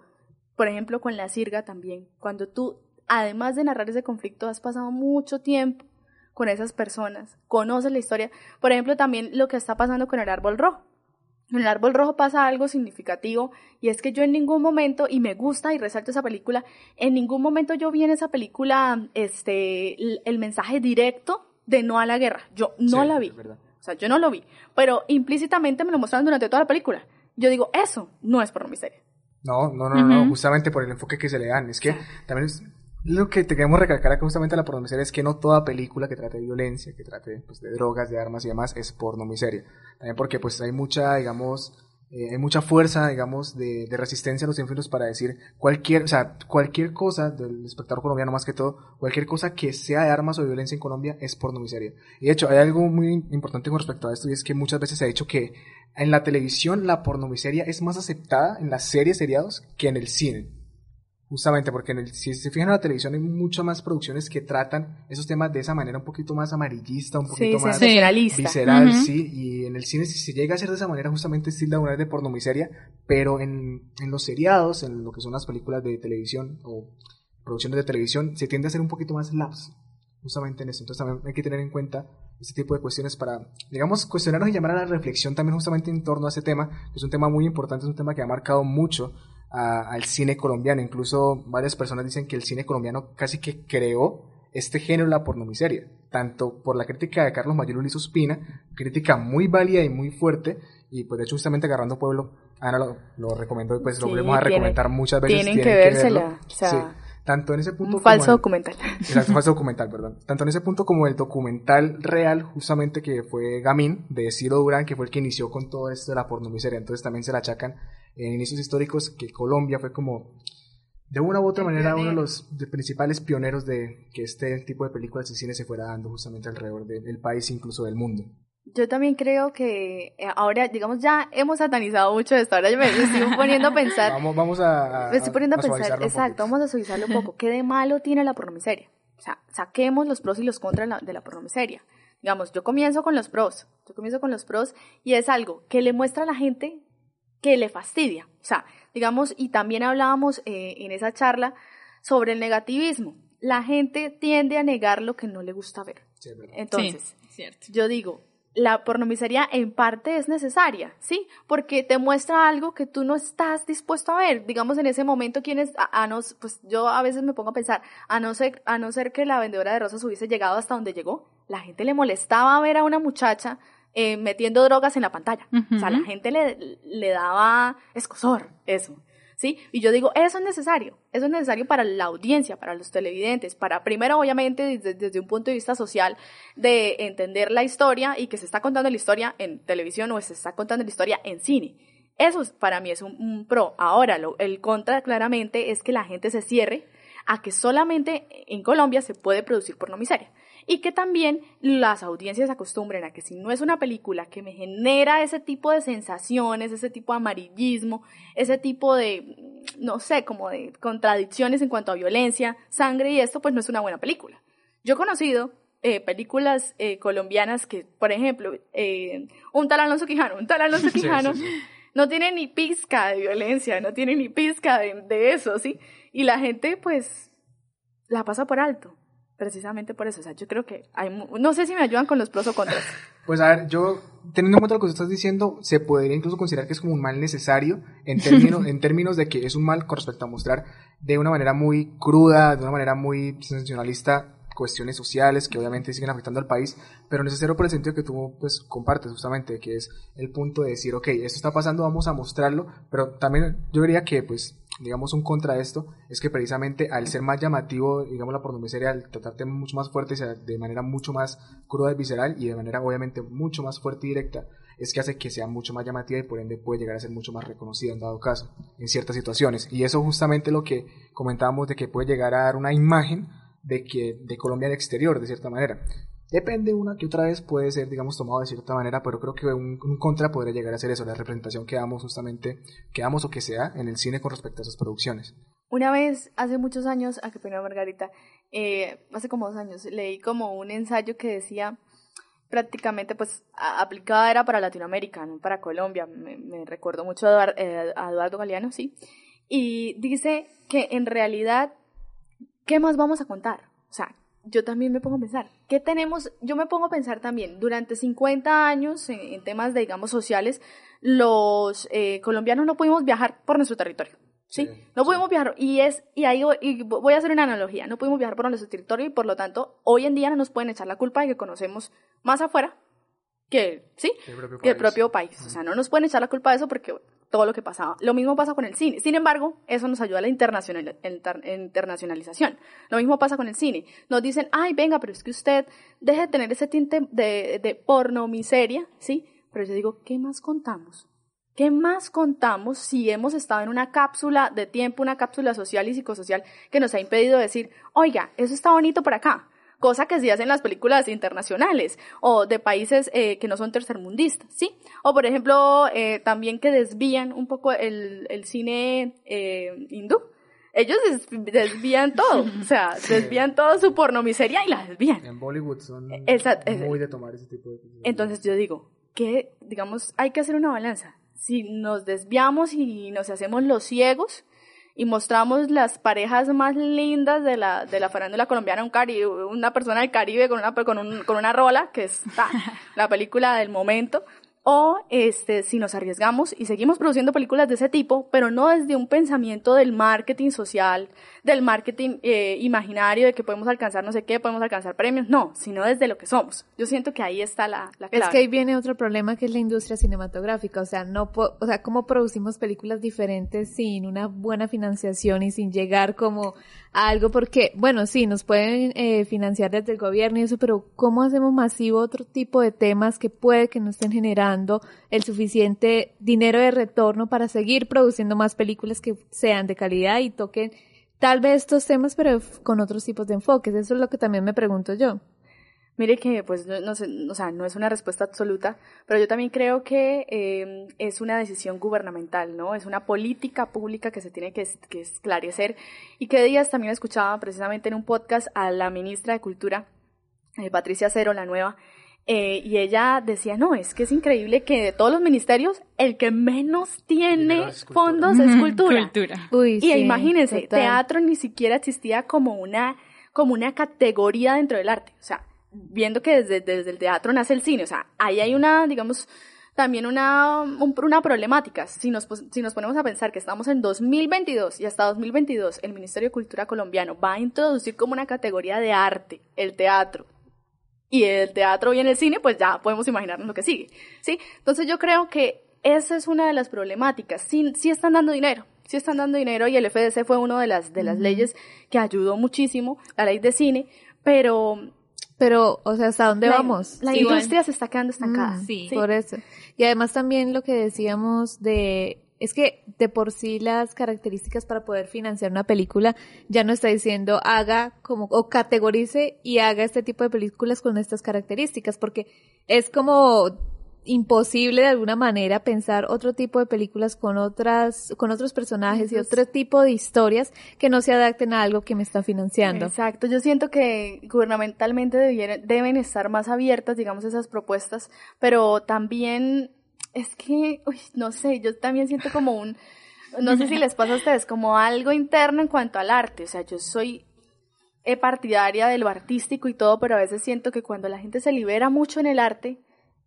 S6: por ejemplo, con la sirga también? Cuando tú, además de narrar ese conflicto, has pasado mucho tiempo con esas personas, conoces la historia. Por ejemplo, también lo que está pasando con el árbol rojo. En el árbol rojo pasa algo significativo y es que yo en ningún momento, y me gusta y resalto esa película, en ningún momento yo vi en esa película este, el, el mensaje directo de no a la guerra. Yo no
S7: Sí,
S6: la vi. O sea, yo no lo vi. Pero implícitamente me lo mostraron durante toda la película. Yo digo, eso no es por miseria.
S7: No, no, no, no,
S4: Ujú.
S7: justamente por el enfoque que se le dan. Es que también es, lo que te queremos recalcar acá justamente a la pornomiseria es que no toda película que trate de violencia, que trate pues, de drogas, de armas y demás es pornomiseria. También porque pues hay mucha, digamos, eh, hay mucha fuerza, digamos, de, de resistencia a los infiernos para decir cualquier, o sea, cualquier cosa del espectador colombiano más que todo, cualquier cosa que sea de armas o de violencia en Colombia es pornomiseria. Y de hecho, hay algo muy importante con respecto a esto y es que muchas veces se ha dicho que en la televisión la pornomiseria es más aceptada en las series seriados que en el cine. Justamente porque en el, si se fijan en la televisión hay muchas más producciones que tratan esos temas de esa manera un poquito más amarillista, un poquito
S6: Sí,
S7: más
S6: sensacionalista.
S7: visceral, sí, y en el cine si se llega a hacer de esa manera justamente es tilda una vez de pornomiseria, pero en, en los seriados, en lo que son las películas de televisión o producciones de televisión, se tiende a ser un poquito más laps, justamente en eso. Entonces también hay que tener en cuenta este tipo de cuestiones para, digamos, cuestionarnos y llamar a la reflexión también justamente en torno a ese tema, que es un tema muy importante, es un tema que ha marcado mucho a- al cine colombiano. Incluso varias personas dicen que el cine colombiano casi que creó este género, la pornomiseria, tanto por la crítica de Carlos Mayor Luis Ospina, crítica muy válida y muy fuerte, y pues de hecho justamente agarrando pueblo, Ana lo, lo recomendó y pues lo volvemos a recomendar muchas veces.
S6: tienen que vérsela, o sea,
S7: Sí, tanto en ese punto
S6: Un falso
S7: como en-
S6: documental. <laughs>
S7: Exacto, falso documental, perdón. Tanto en ese punto como el documental real, justamente que fue Gamín, de Ciro Durán, que fue el que inició con todo esto de la pornomiseria. Entonces también se la achacan en inicios históricos que Colombia fue como, de una u otra manera, uno de los de principales pioneros de que este tipo de películas y cine se fuera dando justamente alrededor de- del país, incluso del mundo.
S6: Yo también creo que eh, ahora, digamos, ya hemos satanizado mucho esto. Ahora yo me estoy poniendo a pensar. <laughs>
S7: Vamos, vamos a, a-
S6: me estoy poniendo a, pensar,
S7: suavizarlo un
S6: exacto, vamos a suavizarlo un poco. ¿Qué de malo tiene la pornomiseria? O sea, saquemos los pros y los contras de de la pornomiseria. Digamos, yo comienzo con los pros. Yo comienzo con los pros y es algo que le muestra a la gente que le fastidia. O sea, digamos, y también hablábamos eh, en esa charla sobre el negativismo. La gente tiende a negar lo que no le gusta ver.
S7: Sí.
S6: Entonces,
S4: Sí, cierto.
S6: yo digo, la pornomiseria en parte es necesaria, ¿sí? Porque te muestra algo que tú no estás dispuesto a ver. Digamos, en ese momento, quienes, a, a nos, pues yo a veces me pongo a pensar, a no ser, a no ser que la vendedora de rosas hubiese llegado hasta donde llegó, la gente le molestaba ver a una muchacha eh, metiendo drogas en la pantalla. O sea, la gente le, le daba escosor, eso. ¿Sí? Y yo digo, eso es necesario, eso es necesario para la audiencia, para los televidentes, para primero, obviamente, desde, desde un punto de vista social, de entender la historia y que se está contando la historia en televisión o se está contando la historia en cine. Eso es- para mí es un, un pro. Ahora, lo- el contra claramente es que la gente se cierre a que solamente en Colombia se puede producir pornomiseria. Y que también las audiencias acostumbren a que si no es una película que me genera ese tipo de sensaciones, ese tipo de amarillismo, ese tipo de, no sé, como de contradicciones en cuanto a violencia, sangre y esto, pues no es una buena película. Yo he conocido eh, películas eh, colombianas que, por ejemplo, eh, un tal Alonso Quijano, un tal <laughs> Alonso
S7: Sí,
S6: Quijano,
S7: sí, sí.
S6: no tiene ni pizca de violencia, no tiene ni pizca de, de eso, ¿sí? Y la gente, pues, la pasa por alto, precisamente por eso. O sea, yo creo que hay, no sé si me ayudan con los pros o contras. <laughs>
S7: Pues a ver, yo, teniendo en cuenta lo que tú estás diciendo, se podría incluso considerar que es como un mal necesario en términos, <laughs> en términos de que es un mal con respecto a mostrar de una manera muy cruda, de una manera muy sensacionalista cuestiones sociales que obviamente siguen afectando al país, pero necesario por el sentido que tú pues compartes justamente, que es el punto de decir, ok, esto está pasando, vamos a mostrarlo, pero también yo diría que pues digamos un contra esto es que precisamente al ser más llamativo, digamos la pornomiseria, al tratar temas mucho más fuertes, de manera mucho más cruda y visceral y de manera obviamente mucho más fuerte y directa, es que hace que sea mucho más llamativa y por ende puede llegar a ser mucho más reconocida en dado caso, en ciertas situaciones. Y eso justamente lo que comentábamos de que puede llegar a dar una imagen de que de Colombia al exterior, de cierta manera. Depende una que otra vez puede ser, digamos, tomado de cierta manera, pero creo que un, un contra podría llegar a ser eso, la representación que damos justamente, que damos o que sea en el cine con respecto a esas producciones.
S6: Una vez, hace muchos años, a qué pena Margarita, eh, hace como dos años, leí como un ensayo que decía prácticamente, pues, aplicada era para Latinoamérica, no para Colombia. Me, recuerdo mucho eh, a Eduardo Galeano, sí. Y dice que en realidad, ¿qué más vamos a contar? O sea, yo también me pongo a pensar, ¿qué tenemos? Yo me pongo a pensar también, durante 50 años, en, en temas de, digamos, sociales, los eh, colombianos no pudimos viajar por nuestro territorio. ¿sí?
S7: Sí,
S6: no
S7: sí.
S6: pudimos viajar. Y es, y ahí voy- y voy a hacer una analogía. No pudimos viajar por nuestro territorio y por lo tanto, hoy en día no nos pueden echar la culpa de que conocemos más afuera que, ¿sí?
S7: El propio
S6: que el
S7: país.
S6: propio país. O sea, no nos pueden echar la culpa de eso porque todo lo que pasaba. Lo mismo pasa con el cine. Sin embargo, eso nos ayuda a la internacional, inter- internacionalización. Lo mismo pasa con el cine. Nos dicen, ay, venga, pero es que usted deje de tener ese tinte de, de porno miseria, ¿sí? Pero yo digo, ¿qué más contamos? ¿Qué más contamos si hemos estado en una cápsula de tiempo, una cápsula social y psicosocial que nos ha impedido decir, oiga, eso está bonito por acá? Cosa que se hace en las películas internacionales o de países eh, que no son tercermundistas, ¿sí? O por ejemplo, eh, también que desvían un poco el, el cine eh, hindú. ellos des- desvían todo, o sea, <laughs> desvían todo su pornomiseria y la desvían.
S7: En Bollywood son
S6: esa-
S7: muy de tomar ese tipo de cosas.
S6: Entonces yo digo que, digamos, hay que hacer una balanza. Si nos desviamos y nos hacemos los ciegos y mostramos las parejas más lindas de la, de la farándula colombiana, un caribe, una persona del Caribe con una, con, un- con una rola, que es ta, <laughs> la película del momento, o este, si nos arriesgamos y seguimos produciendo películas de ese tipo, pero no desde un pensamiento del marketing social, del marketing eh, imaginario de que podemos alcanzar no sé qué, podemos alcanzar premios, no, sino desde lo que somos. Yo siento que ahí está la, la clave.
S2: Es que ahí viene otro problema que es la industria cinematográfica, o sea, no, po- o sea, cómo producimos películas diferentes sin una buena financiación y sin llegar como algo, porque, bueno, sí, nos pueden eh, financiar desde el gobierno y eso, pero cómo hacemos masivo otro tipo de temas que puede que no estén generando el suficiente dinero de retorno para seguir produciendo más películas que sean de calidad y toquen tal vez estos temas, pero con otros tipos de enfoques. Eso es lo que también me pregunto yo.
S6: Mire que, pues, no, no sé, o sea, no es una respuesta absoluta, pero yo también creo que eh, es una decisión gubernamental, ¿no? Es una política pública que se tiene que, es- que esclarecer. Y que días también escuchaba precisamente en un podcast a la ministra de Cultura, eh, Patricia Cero, la nueva, eh, y ella decía, no, es que es increíble que de todos los ministerios, el que menos tiene fondos es cultura.
S4: Cultura.
S2: Uy,
S6: Y
S2: sí,
S6: imagínense,
S2: total.
S6: teatro ni siquiera existía como una, como una categoría dentro del arte. O sea, viendo que desde, desde el teatro nace el cine. O sea, ahí hay una, digamos, también una, un- una problemática. Si nos, si nos ponemos a pensar que estamos en 2022 y hasta 2022 el Ministerio de Cultura colombiano va a introducir como una categoría de arte el teatro. Y el teatro y en el cine, pues ya podemos imaginarnos lo que sigue. ¿sí? Entonces yo creo que esa es una de las problemáticas. Sí, sí están dando dinero, sí están dando dinero y el FDC fue una de las, de las leyes que ayudó muchísimo, la ley de cine, pero...
S2: Pero, o sea, ¿hasta dónde
S6: la-
S2: vamos?
S6: La
S2: Igual.
S6: industria se está quedando estancada.
S2: Mm,
S4: sí.
S2: Por eso. Y además también lo que decíamos de, es que de por sí las características para poder financiar una película ya no está diciendo haga como, o categorice y haga este tipo de películas con estas características, porque es como imposible de alguna manera pensar otro tipo de películas con otras, con otros personajes y otro tipo de historias que no se adapten a algo que me está financiando.
S6: Exacto, yo siento que gubernamentalmente deben estar más abiertas, digamos, esas propuestas, pero también es que, uy, no sé, yo también siento como un, no sé si les pasa a ustedes, como algo interno en cuanto al arte, o sea, yo soy eh, partidaria de lo artístico y todo, pero a veces siento que cuando la gente se libera mucho en el arte,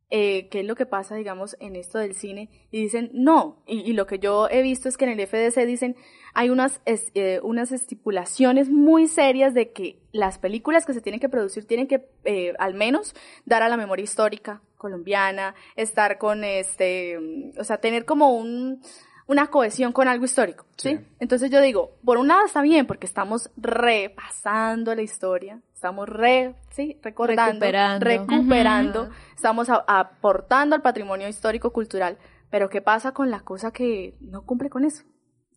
S6: eh, qué es lo que pasa, digamos, en esto del cine, y dicen no, y, y lo que yo he visto es que en el FDC dicen, hay unas, es- eh, unas estipulaciones muy serias de que las películas que se tienen que producir tienen que, eh, al menos, dar a la memoria histórica colombiana, estar con este, o sea, tener como un, una cohesión con algo histórico, ¿sí?
S7: Sí.
S6: Entonces yo digo, por un lado está bien, porque estamos repasando la historia, estamos re, sí, recordando,
S2: Recuperando.
S6: recuperando, estamos a- aportando al patrimonio histórico cultural, pero ¿qué pasa con la cosa que no cumple con eso?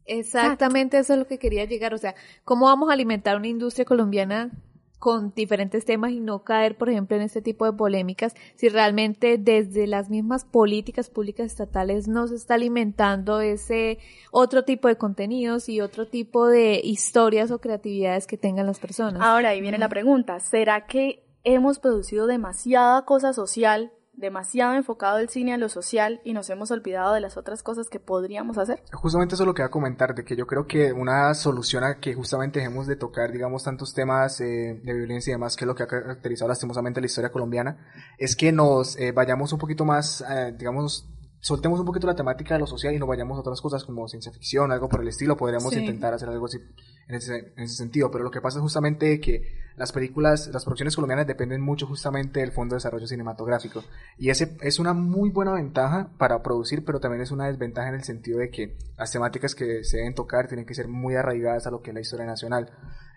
S2: Exactamente eso es lo que quería llegar. O sea, ¿cómo vamos a alimentar una industria colombiana con diferentes temas y no caer, por ejemplo, en este tipo de polémicas si realmente desde las mismas políticas públicas estatales no se está alimentando ese otro tipo de contenidos y otro tipo de historias o creatividades que tengan las personas?
S6: Ahora ahí viene la pregunta, ¿será que hemos producido demasiada cosa social, demasiado enfocado el cine a lo social y nos hemos olvidado de las otras cosas que podríamos hacer?
S7: Justamente eso es lo que voy a comentar, de que yo creo que una solución a que justamente dejemos de tocar, digamos, tantos temas eh, de violencia y demás, que es lo que ha caracterizado lastimosamente la historia colombiana, es que nos eh, vayamos un poquito más, eh, digamos, soltemos un poquito la temática de lo social y nos vayamos a otras cosas como ciencia ficción, algo por el estilo, podríamos
S4: Sí.
S7: intentar hacer algo así en ese, en ese sentido, pero lo que pasa es justamente que las películas, las producciones colombianas dependen mucho justamente del Fondo de Desarrollo Cinematográfico y ese es una muy buena ventaja para producir, pero también es una desventaja en el sentido de que las temáticas que se deben tocar tienen que ser muy arraigadas a lo que es la historia nacional.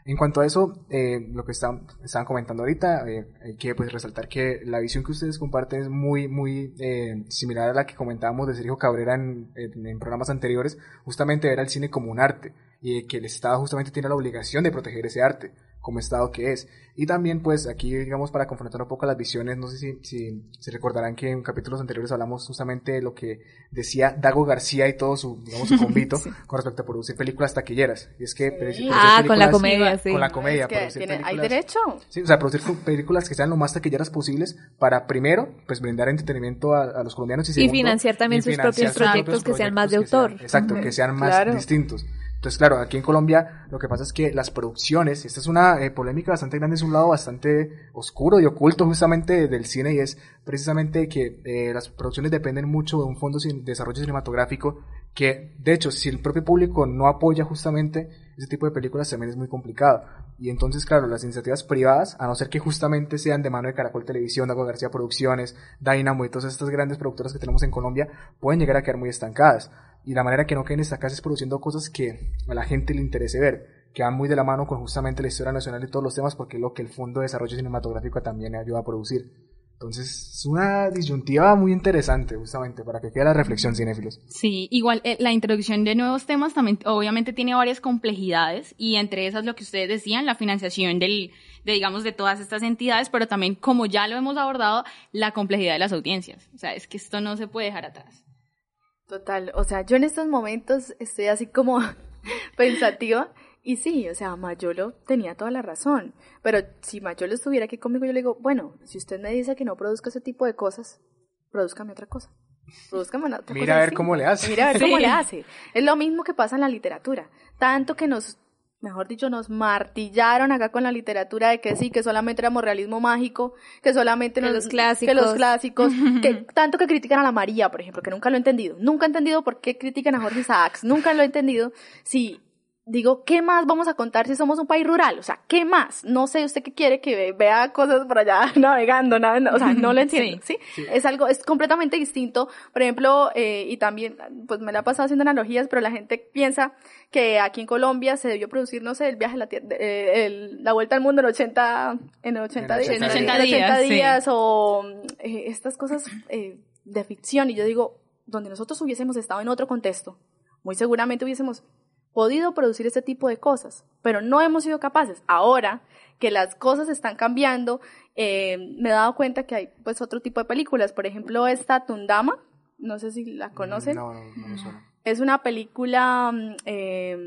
S7: En cuanto a eso, eh, lo que están, estaban comentando ahorita, eh, hay que pues resaltar que la visión que ustedes comparten es muy, muy eh, similar a la que comentábamos de Sergio Cabrera en, en- en programas anteriores, justamente ver al cine como un arte y que el Estado justamente tiene la obligación de proteger ese arte. Como estado que es. Y también, pues, aquí, digamos, para confrontar un poco las visiones, no sé si, si, si recordarán que en capítulos anteriores hablamos justamente de lo que decía Dago García y todo su, digamos, su convito <laughs> con respecto a producir películas taquilleras. Y es que... producir
S2: Ah, con la comedia, sí.
S7: Con la comedia.
S6: Es que
S7: producir
S6: tiene- hay derecho.
S7: Sí, o sea, producir películas que sean lo más taquilleras posibles para, primero, pues brindar entretenimiento a, a los colombianos y,
S2: financiar también
S7: y
S2: sus
S7: financiar
S2: propios
S7: sus
S2: proyectos que sean más de autor.
S7: sean- exacto, que sean más
S6: Claro.
S7: distintos. Entonces, claro, aquí en Colombia lo que pasa es que las producciones, esta es una eh, polémica bastante grande, es un lado bastante oscuro y oculto justamente del cine y es precisamente que eh, las producciones dependen mucho de un fondo de desarrollo cinematográfico que, de hecho, si el propio público no apoya justamente ese tipo de películas también es muy complicado. Y entonces, claro, las iniciativas privadas, a no ser que justamente sean de mano de Caracol Televisión, Dago García Producciones, Dynamo y todas estas grandes productoras que tenemos en Colombia, pueden llegar a quedar muy estancadas. Y la manera que no queden estancadas es produciendo cosas que a la gente le interese ver, que van muy de la mano con justamente la historia nacional y todos los temas, porque es lo que el Fondo de Desarrollo Cinematográfico también ayuda a producir. Entonces, es una disyuntiva muy interesante, justamente, para que quede la reflexión, cinéfilos.
S4: Sí, igual eh, la introducción de nuevos temas también obviamente tiene varias complejidades y entre esas lo que ustedes decían, la financiación del, de digamos de todas estas entidades, pero también como ya lo hemos abordado, la complejidad de las audiencias. O sea, es que esto no se puede dejar atrás.
S6: Total, o sea, yo en estos momentos estoy así como <laughs> pensativa y sí, o sea, Mayolo tenía toda la razón, pero si Mayolo estuviera aquí conmigo, yo le digo, bueno, si usted me dice que no produzca ese tipo de cosas, produzcame otra cosa. Produzcame una otra
S7: Mira
S6: cosa
S7: a ver cómo le hace.
S6: Mira a ver
S4: Sí.
S6: cómo le hace. Es lo mismo que pasa en la literatura. Tanto que nos, mejor dicho, nos martillaron acá con la literatura de que sí, que solamente éramos realismo mágico, que solamente
S2: Que
S6: nos-
S2: los clásicos.
S6: que los clásicos, que <laughs> tanto que critican a la María, por ejemplo, que nunca lo he entendido. Nunca he entendido por qué critican a Jorge Isaacs. Nunca lo he entendido. Si digo, ¿qué más vamos a contar si somos un país rural? O sea, ¿qué más? No sé, usted qué quiere que ve- vea cosas por allá <laughs> navegando, nada, o sea, no lo <laughs> entiendo, ¿sí? Es algo, es completamente distinto. Por ejemplo, eh, y también, pues me la he pasado haciendo analogías, pero la gente piensa que aquí en Colombia se debió producir, no sé, el viaje a la Tierra, eh, el- la vuelta al mundo en 80, en 80 días,
S4: En 80
S6: en 80
S4: días, sí.
S6: días, o eh, estas cosas eh, de ficción. Y yo digo, donde nosotros hubiésemos estado en otro contexto, muy seguramente hubiésemos podido producir este tipo de cosas, pero no hemos sido capaces. Ahora que las cosas están cambiando, eh, me he dado cuenta que hay pues otro tipo de películas. Por ejemplo, esta Tundama, no sé si la conocen.
S7: No, no, no suena.
S6: Es una película mm, eh,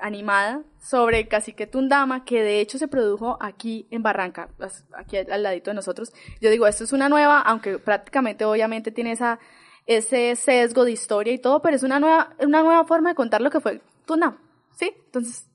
S6: animada sobre el cacique Tundama que de hecho se produjo aquí en Barranca, aquí al ladito de nosotros. Yo digo, esto es una nueva, aunque prácticamente obviamente tiene esa ese sesgo de historia y todo, pero es una nueva una nueva forma de contar lo que fue Tundama, ¿sí? Entonces,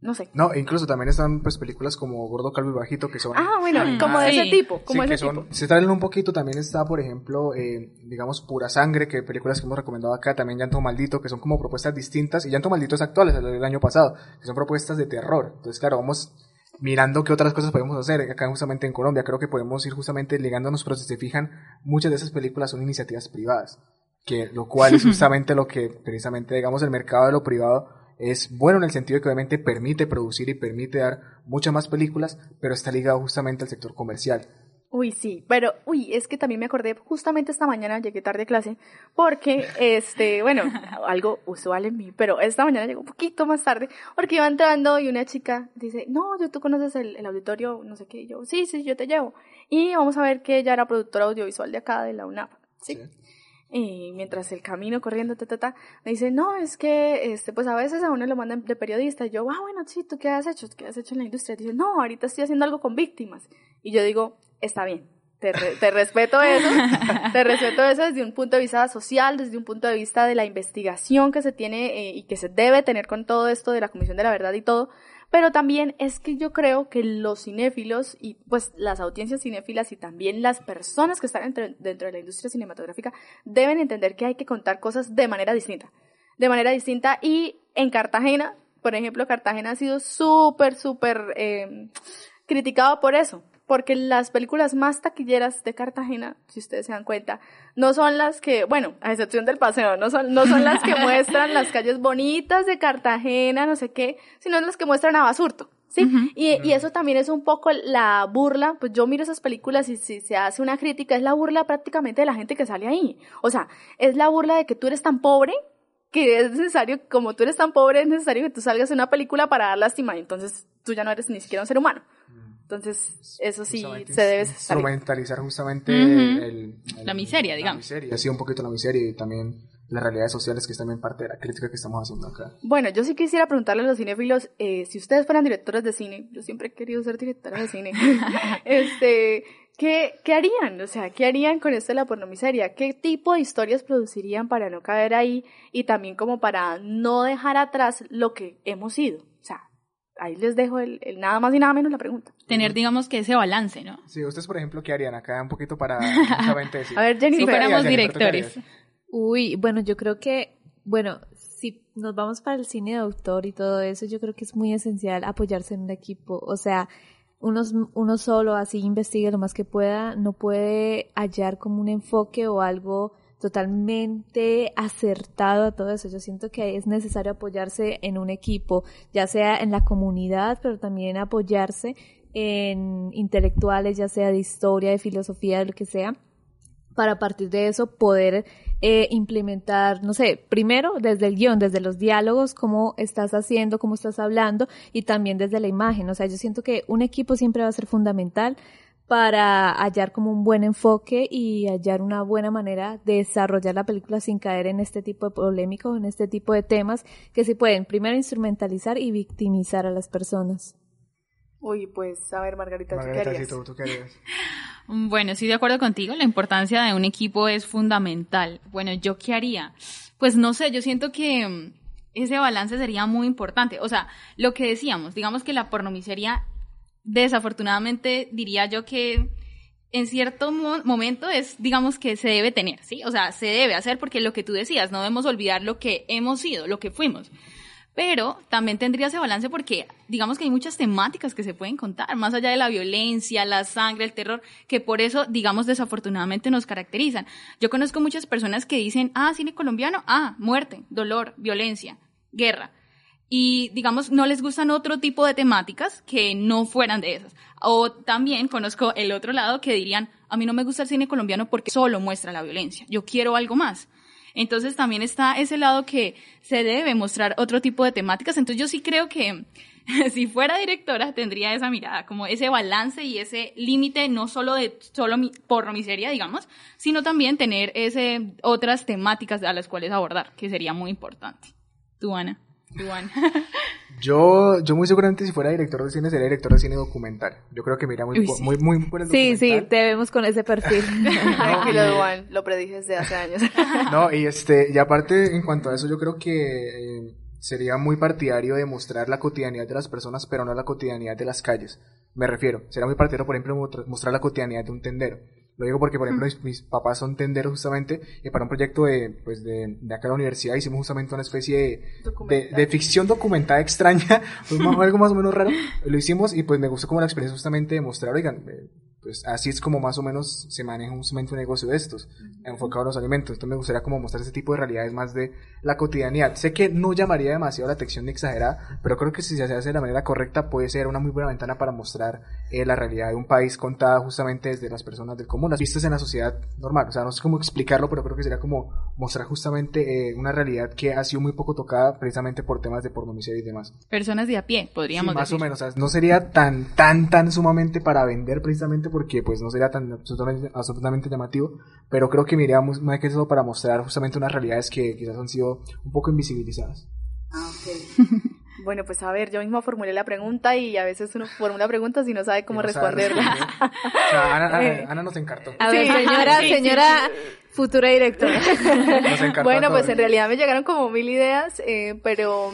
S6: no sé.
S7: No, e incluso también están pues películas como Gordo, Calvo y Bajito que son...
S6: Ah, bueno,
S4: Mm,
S6: como de
S4: sí.
S6: ese tipo, como
S7: Sí,
S6: de
S7: que
S6: ese
S7: son,
S6: tipo.
S7: se traen un poquito, también está, por ejemplo, eh, digamos, Pura Sangre, que películas que hemos recomendado acá, también Llanto Maldito, que son como propuestas distintas, y Llanto Maldito es actual, es el del año pasado, que son propuestas de terror. Entonces, claro, vamos mirando qué otras cosas podemos hacer acá justamente en Colombia. Creo que podemos ir justamente ligándonos, pero si se fijan, muchas de esas películas son iniciativas privadas, que lo cual es <laughs> justamente lo que, precisamente, digamos, el mercado de lo privado es bueno en el sentido de que obviamente permite producir y permite dar muchas más películas, pero está ligado justamente al sector comercial.
S6: Uy, sí, pero, uy, es que también me acordé, justamente esta mañana llegué tarde a clase, porque, este, bueno, <laughs> algo usual en mí, pero esta mañana llegó un poquito más tarde, porque iba entrando y una chica dice, no, yo tú conoces el, el auditorio, no sé qué, y yo, sí, sí, yo te llevo. Y vamos a ver que ella era productora audiovisual de acá, de la UNAP, ¿sí? Y mientras el camino corriendo, ta, ta, ta, me dice, no, es que, este, pues a veces a uno lo mandan de periodista. Y yo, ah, bueno, sí, ¿tú qué has hecho? ¿Qué has hecho en la industria? dice, no, ahorita estoy haciendo algo con víctimas. Y yo digo, está bien, te, re- te respeto eso, <laughs> te respeto eso desde un punto de vista social, desde un punto de vista de la investigación que se tiene eh, y que se debe tener con todo esto de la Comisión de la Verdad y todo. Pero también es que yo creo que los cinéfilos y pues las audiencias cinéfilas y también las personas que están dentro, de la industria cinematográfica deben entender que hay que contar cosas de manera distinta. De manera distinta y en Cartagena, por ejemplo, Cartagena ha sido súper, súper eh, criticado por eso. Porque las películas más taquilleras de Cartagena, si ustedes se dan cuenta, no son las que, bueno, a excepción del paseo, no son, no son las que <laughs> muestran las calles bonitas de Cartagena, no sé qué, sino las que muestran a Basurto. ¿Sí? y, y eso también es un poco la burla, pues yo miro esas películas y si se hace una crítica, es la burla prácticamente de la gente que sale ahí. O sea, es la burla de que tú eres tan pobre que es necesario, como tú eres tan pobre, es necesario que tú salgas en una película para dar lástima, y entonces tú ya no eres ni siquiera un ser humano. Entonces, eso sí
S7: Justamente
S6: se debe
S7: instrumentalizar justamente el, el-
S4: La miseria,
S7: la
S4: digamos.
S7: miseria, sí, un poquito la miseria y también las realidades sociales, que es también parte de la crítica que estamos haciendo acá.
S6: Bueno, yo sí quisiera preguntarle a los cinéfilos, eh, si ustedes fueran directores de cine, yo siempre he querido ser directora de cine, <laughs> este, ¿qué, ¿qué harían? O sea, ¿qué harían con esto de la pornomiseria? ¿Qué tipo de historias producirían para no caer ahí y también como para no dejar atrás lo que hemos sido? Ahí les dejo el, el nada más y nada menos la pregunta.
S4: Tener, digamos, que ese balance, ¿no?
S7: Sí, ustedes, por ejemplo, ¿qué harían acá? Un poquito para <laughs> justamente decir.
S6: A ver, Jennifer.
S4: Si
S7: ¿Tú qué harías,
S4: fuéramos directores.
S2: Uy, bueno, yo creo que, bueno, si nos vamos para el cine de autor y todo eso, yo creo que es muy esencial apoyarse en un equipo. O sea, uno, uno solo así investigue lo más que pueda, no puede hallar como un enfoque o algo totalmente acertado a todo eso. Yo siento que es necesario apoyarse en un equipo, ya sea en la comunidad, pero también apoyarse en intelectuales, ya sea de historia, de filosofía, de lo que sea, para a partir de eso poder eh, implementar, no sé, primero desde el guion, desde los diálogos, cómo estás haciendo, cómo estás hablando y también desde la imagen. O sea, yo siento que un equipo siempre va a ser fundamental para hallar como un buen enfoque y hallar una buena manera de desarrollar la película sin caer en este tipo de polémicos, en este tipo de temas que se pueden primero instrumentalizar y victimizar a las personas.
S6: Uy, pues, a ver, Margarita, ¿tú qué harías?
S7: sí, ¿tú, tú qué harías?
S4: Bueno, estoy de acuerdo contigo, la importancia de un equipo es fundamental. Bueno, ¿yo qué haría? Pues no sé, yo siento que mm, ese balance sería muy importante. O sea, lo que decíamos, digamos que la pornomiseria, desafortunadamente diría yo que en cierto mo- momento es, digamos que se debe tener, ¿sí? O sea, se debe hacer porque lo que tú decías, no debemos olvidar lo que hemos sido, lo que fuimos. Pero también tendría ese balance porque digamos que hay muchas temáticas que se pueden contar, más allá de la violencia, la sangre, el terror, que por eso, digamos, desafortunadamente nos caracterizan. Yo conozco muchas personas que dicen, ah, cine colombiano, ah, muerte, dolor, violencia, guerra. Y, digamos, no les gustan otro tipo de temáticas que no fueran de esas. O también conozco el otro lado que dirían, a mí no me gusta el cine colombiano porque solo muestra la violencia, yo quiero algo más. Entonces también está ese lado que se debe mostrar otro tipo de temáticas. Entonces yo sí creo que <laughs> si fuera directora tendría esa mirada, como ese balance y ese límite no solo de solo mi- porno miseria, digamos, sino también tener ese otras temáticas a las cuales abordar, que sería muy importante. Tú, Ana. Ana. <laughs>
S7: Yo, yo muy seguramente si fuera director de cine sería director de cine documental. Yo creo que mira muy,
S2: Uy,
S7: po-
S2: sí.
S7: muy, muy por el
S2: Sí, sí, te vemos con ese perfil. <laughs>
S6: Tranquilo, <laughs> Duan, lo predije desde hace años.
S7: No, y este, y aparte, en cuanto a eso, yo creo que eh, sería muy partidario de mostrar la cotidianidad de las personas, pero no la cotidianidad de las calles. Me refiero, sería muy partidario, por ejemplo, mostrar- mostrar la cotidianidad de un tendero. Lo digo porque, por ejemplo, mis, mis papás son tenderos justamente, y para un proyecto de, pues, de, de acá a la universidad hicimos justamente una especie de, de, de ficción documentada extraña, <laughs> pues, <laughs> algo más o menos raro. Lo hicimos y pues me gustó como la experiencia justamente de mostrar, oigan, eh, pues así es como más o menos se maneja un negocio de estos, enfocado en los alimentos. Entonces me gustaría como mostrar ese tipo de realidades más de la cotidianidad. Sé que no llamaría demasiado la atención ni exagerada, pero creo que si se hace de la manera correcta puede ser una muy buena ventana para mostrar eh, la realidad de un país contada justamente desde las personas del común, las vistas en la sociedad normal. O sea, no sé cómo explicarlo, pero creo que sería como mostrar justamente eh, una realidad que ha sido muy poco tocada precisamente por temas de pornomiseria y demás.
S4: Personas de a pie, podríamos
S7: Sí, más
S4: decir.
S7: o menos, o sea, no sería tan, tan, tan sumamente para vender precisamente porque pues no sería tan absolutamente, absolutamente llamativo, pero creo que me iría más que eso para mostrar justamente unas realidades que quizás han sido un poco invisibilizadas. <laughs>
S6: Bueno, pues a ver, yo misma formulé la pregunta y a veces uno formula preguntas y no sabe cómo
S7: no sabe
S6: responderla.
S7: responder. O sea, Ana, Ana- <laughs>
S6: Eh.
S7: Ana nos encartó.
S2: A ver,
S6: Sí.
S2: señora,
S6: Sí, sí,
S2: señora futura directora. <laughs>
S7: Nos encantó
S6: Bueno, pues en realidad me llegaron como mil ideas, eh, pero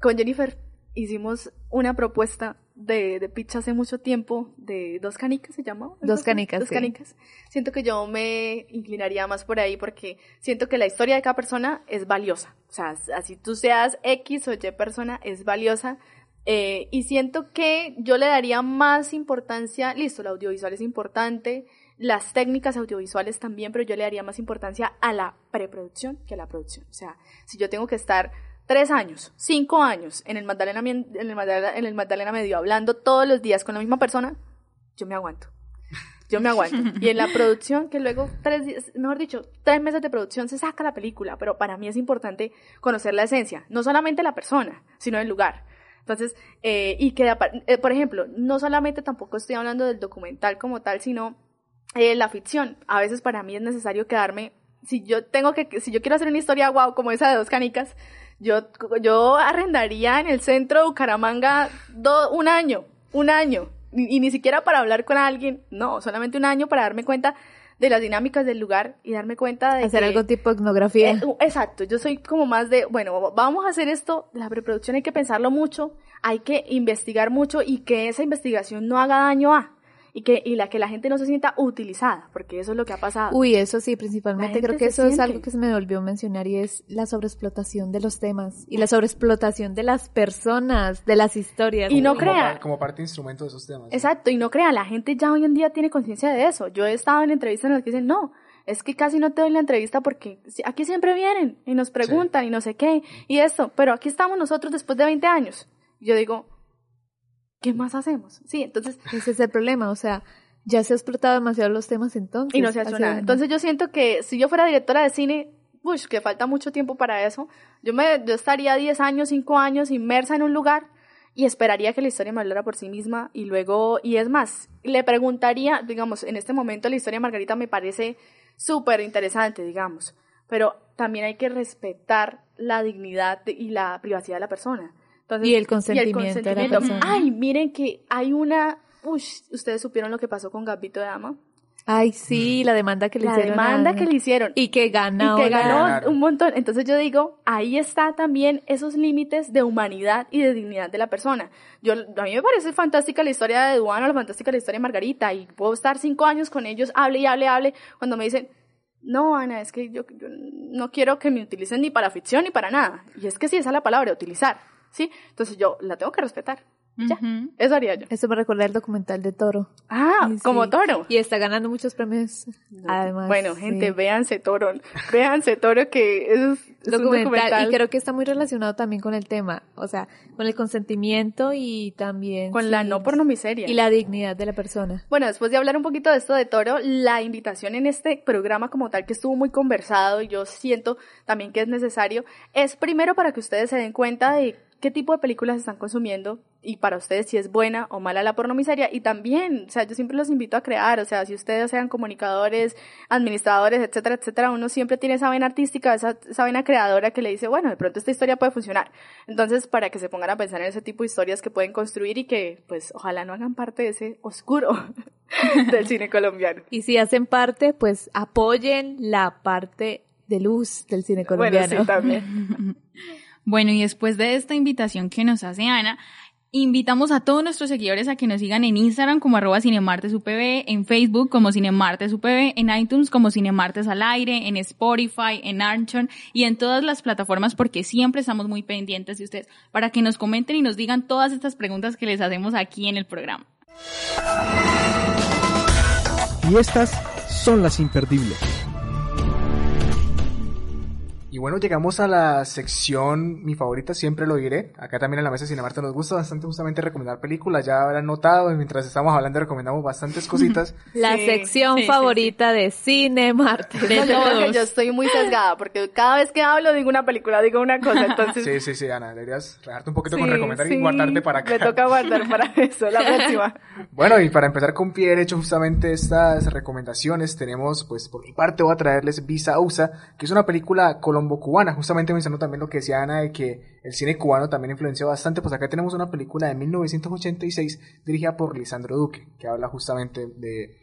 S6: con Jennifer hicimos una propuesta de, de pitch hace mucho tiempo, de dos canicas se llama.
S2: Dos canicas,
S6: Dos
S2: sí.
S6: canicas. Siento que yo me inclinaría más por ahí porque siento que la historia de cada persona es valiosa. O sea, así tú seas X o Y persona, es valiosa. Eh, y siento que yo le daría más importancia, listo, el audiovisual es importante, las técnicas audiovisuales también, pero yo le daría más importancia a la preproducción que a la producción. O sea, si yo tengo que estar tres años, cinco años en el Magdalena, en el Magdalena, en el Medio hablando todos los días con la misma persona, yo me aguanto. Yo me aguanto. Y en la producción, que luego tres días, mejor dicho, tres meses de producción se saca la película, pero para mí es importante conocer la esencia, no solamente la persona, sino el lugar. Entonces, eh, y que, eh, por ejemplo, no solamente tampoco estoy hablando del documental como tal, sino eh, la ficción. A veces para mí es necesario quedarme, si yo tengo que, si yo quiero hacer una historia wow como esa de dos canicas, yo, yo arrendaría en el centro de Bucaramanga do, un año, un año, y, y ni siquiera para hablar con alguien, no, solamente un año para darme cuenta de las dinámicas del lugar y darme cuenta de
S2: hacer
S6: que,
S2: algo tipo etnografía.
S6: Eh, exacto, yo soy como más de, bueno, vamos a hacer esto, la preproducción hay que pensarlo mucho, hay que investigar mucho y que esa investigación no haga daño a y que y la que la gente no se sienta utilizada, porque eso es lo que ha pasado.
S2: Uy, eso sí, principalmente creo que eso siente. es algo que se me volvió a mencionar y es la sobreexplotación de los temas y la sobreexplotación de las personas, de las historias.
S6: Y no
S7: como,
S6: crea
S7: como parte instrumento de esos temas.
S6: Exacto, y no crea, la gente ya hoy en día tiene conciencia de eso. Yo he estado en entrevistas en las que dicen, "No, es que casi no te doy la entrevista porque aquí siempre vienen y nos preguntan sí. y no sé qué y esto, pero aquí estamos nosotros después de 20 años." Yo digo, ¿qué más hacemos? Sí, entonces... <laughs>
S2: Ese es el problema, o sea, ya se ha explotado demasiado los temas entonces.
S6: Y no se ha hecho nada. Entonces yo siento que si yo fuera directora de cine, uy, que falta mucho tiempo para eso, yo, me, yo estaría 10 años, 5 años inmersa en un lugar y esperaría que la historia me hablara por sí misma y luego, y es más, le preguntaría, digamos, en este momento la historia de Margarita me parece súper interesante, digamos, pero también hay que respetar la dignidad y la privacidad de la persona.
S2: Entonces, y el consentimiento, y el consentimiento. De la persona.
S6: Ay, miren que hay una, uy, ustedes supieron lo que pasó con Gabito de Ama.
S2: Ay, sí, la demanda que le
S6: la
S2: hicieron.
S6: La demanda a... que le hicieron.
S2: Y que ganó.
S6: Y que ganó un montón. Entonces yo digo, ahí está también esos límites de humanidad y de dignidad de la persona. Yo, a mí me parece fantástica la historia de Duano, la fantástica la historia de Margarita, y puedo estar cinco años con ellos, hable y hable, hable, cuando me dicen, no, Ana, es que yo, yo no quiero que me utilicen ni para ficción ni para nada. Y es que sí, esa es la palabra, utilizar. ¿Sí? Entonces yo la tengo que respetar. Ya, uh -huh. eso haría yo.
S2: Eso me recuerda el documental de Toro.
S6: Ah,
S2: sí.
S6: como Toro.
S2: Y está ganando muchos premios. Además.
S6: Bueno, gente, sí. véanse Toro. <laughs> Véanse Toro que es, es
S2: documental,
S6: documental.
S2: Y creo que está muy relacionado también con el tema. O sea, con el consentimiento y también.
S6: Con sí, la no pornomiseria.
S2: Y la dignidad de la persona.
S6: Bueno, después de hablar un poquito de esto de Toro, la invitación en este programa como tal que estuvo muy conversado y yo siento también que es necesario, es primero para que ustedes se den cuenta de qué tipo de películas están consumiendo y para ustedes si es buena o mala la pornomiseria y también, o sea, yo siempre los invito a crear, o sea, si ustedes sean comunicadores, administradores, etcétera, etcétera, uno siempre tiene esa vena artística, esa, esa vena creadora que le dice, bueno, de pronto esta historia puede funcionar. Entonces, para que se pongan a pensar en ese tipo de historias que pueden construir y que, pues, ojalá no hagan parte de ese oscuro <laughs> del cine colombiano.
S2: Y si hacen parte, pues apoyen la parte de luz del cine colombiano.
S6: Bueno, sí, también. <laughs>
S4: Bueno, y después de esta invitación que nos hace Ana, invitamos a todos nuestros seguidores a que nos sigan en Instagram como arroba cinemartesupv, en Facebook como cinemartesupv, en iTunes como cinemartes al aire, en Spotify, en Archon y en todas las plataformas porque siempre estamos muy pendientes de ustedes para que nos comenten y nos digan todas estas preguntas que les hacemos aquí en el programa.
S8: Y estas son las imperdibles.
S7: Bueno, llegamos a la sección, mi favorita, siempre lo diré. Acá también en la mesa de Cinemarta nos gusta bastante justamente recomendar películas. Ya habrán notado, mientras estamos hablando recomendamos bastantes <laughs> cositas.
S2: La sí, sección sí, favorita sí, de Cinemarta.
S6: De yo, todos. yo estoy muy sesgada porque cada vez que hablo digo una película, digo una cosa, entonces...
S7: Sí, sí, sí, Ana, deberías relajarte un poquito con recomendar y guardarte para acá.
S6: Me toca guardar para <laughs> eso, la próxima.
S7: bueno, y para empezar con pie derecho justamente estas recomendaciones, tenemos, pues por mi parte voy a traerles Visa USA, que es una película colombiana cubana, justamente mencionó también lo que decía Ana de que el cine cubano también influenció bastante, pues acá tenemos una película de 1986 dirigida por Lisandro Duque, que habla justamente de,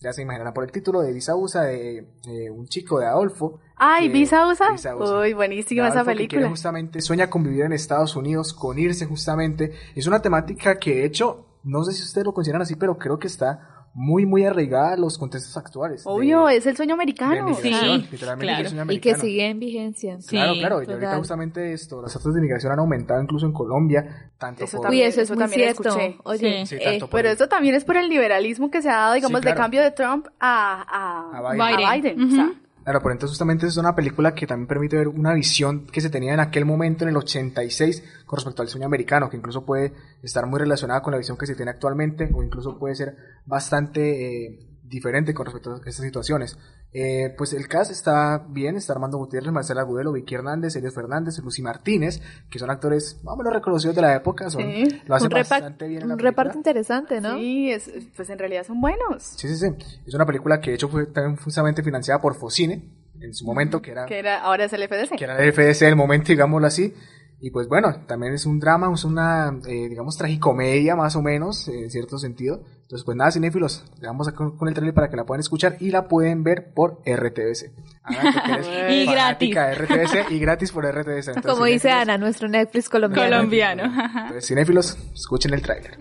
S7: ya se imaginarán por el título, de Visa USA, de, de un chico de Adolfo.
S6: Ay, Visa USA. Uy, buenísima esa película.
S7: Que justamente sueña con vivir en Estados Unidos, con irse justamente. Es una temática que de hecho, no sé si ustedes lo consideran así, pero creo que está muy, muy arraigada a los contextos actuales.
S6: Obvio, de, es el sueño americano.
S2: sí, literalmente
S6: claro.
S2: el sueño americano. Y que sigue en vigencia.
S7: Sí, claro, claro. Y ahorita justamente esto, las tasas de inmigración han aumentado incluso en Colombia. Tanto
S6: eso
S7: por...
S2: Uy, eso es
S6: eso
S2: muy
S6: también
S2: cierto.
S6: Escuché.
S2: Oye,
S7: sí,
S6: eh, pero eso también es por el liberalismo que se ha dado, digamos,
S7: claro.
S6: de cambio de Trump a, a,
S7: a Biden.
S6: A Biden.
S2: Uh -huh.
S6: o sea,
S7: Claro, pero entonces justamente es una película que también permite ver una visión que se tenía en aquel momento, en el 86, con respecto al sueño americano, que incluso puede estar muy relacionada con la visión que se tiene actualmente, o incluso puede ser bastante, eh, diferente con respecto a estas situaciones. Eh, pues el cast está bien, está Armando Gutiérrez, Marcela Agudelo, Vicky Hernández, Elio Fernández, Lucy Martínez, que son actores más o menos reconocidos de la época, son,
S6: Sí.
S7: lo hacen
S2: un
S7: bastante bien en la
S2: un
S7: película.
S2: reparto interesante, ¿no?
S6: Sí, es, pues en realidad son buenos.
S7: Sí, sí, sí. Es una película que de hecho fue también justamente financiada por Focine en su momento, que era,
S6: Que era, ahora es el FDC.
S7: que era el FDC del momento, digámoslo así. Y pues bueno, también es un drama, es una, eh, digamos, tragicomedia más o menos, en cierto sentido. Entonces, pues nada, cinéfilos, le vamos a con, con el trailer para que la puedan escuchar y la pueden ver por RTBC. <laughs>
S4: Y
S7: de RTBC y gratis por RTBC. Entonces,
S2: Como dice Ana, nuestro Netflix colombiano.
S4: Colombiano.
S7: Entonces, cinéfilos, escuchen el tráiler.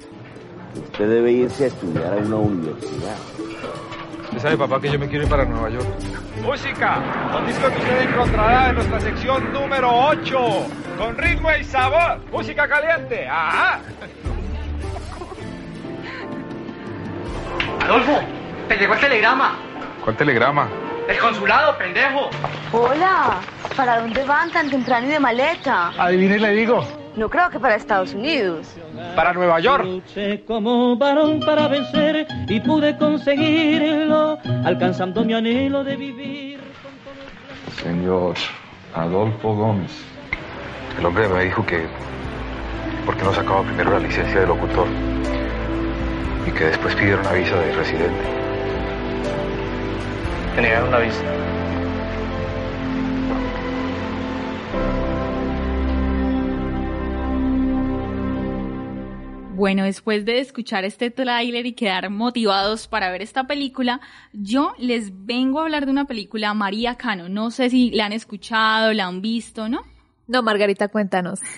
S10: Usted debe irse a estudiar a una universidad.
S11: Usted sabe, papá, que yo me quiero ir para Nueva York. Música, los discos que usted encontrará en nuestra sección número 8, con ritmo y sabor. Música caliente, ajá.
S12: Adolfo, te llegó el telegrama.
S11: ¿Cuál telegrama?
S12: El consulado, pendejo.
S13: Hola, ¿para dónde van tan temprano y de maleta?
S11: Adivine y le digo.
S13: No creo que para Estados Unidos.
S11: Para Nueva York.
S14: Luché como varón para vencer y pude conseguirlo, alcanzando mi anhelo de vivir.
S11: Señor Adolfo Gómez. El hombre me dijo que... ¿Por qué no sacaba primero la licencia de locutor? Y que después pidiera una visa de residente.
S12: Te negaron la visa.
S4: Bueno, después de escuchar este tráiler y quedar motivados para ver esta película, yo les vengo a hablar de una película María Cano. No sé si la han escuchado, la han visto, ¿no?
S2: No, Margarita, cuéntanos. <laughs>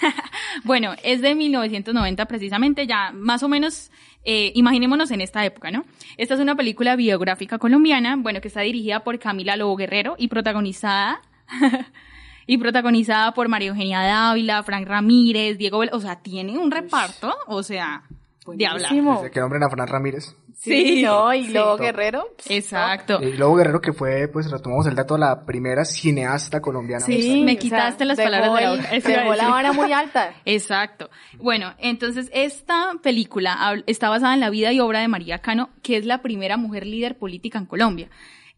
S4: Bueno, es de 1990 precisamente, ya más o menos, eh, imaginémonos en esta época, ¿no? Esta es una película biográfica colombiana, bueno, que está dirigida por Camila Lobo Guerrero y protagonizada, <laughs> y protagonizada por María Eugenia Dávila, Frank Ramírez, Diego, Vel- o sea, tiene un reparto, o sea, de hablar.
S7: Desde que nombren a Fran Ramírez.
S6: Sí, no, y
S4: sí.
S6: Lobo Guerrero.
S4: Exacto.
S7: Y Lobo Guerrero, que fue, pues retomamos el dato, la primera cineasta colombiana.
S4: Sí, me
S6: o sea,
S4: quitaste las palabras de la boca.
S6: La vara muy alta. <laughs>
S4: Exacto. Bueno, entonces esta película está basada en la vida y obra de María Cano, que es la primera mujer líder política en Colombia.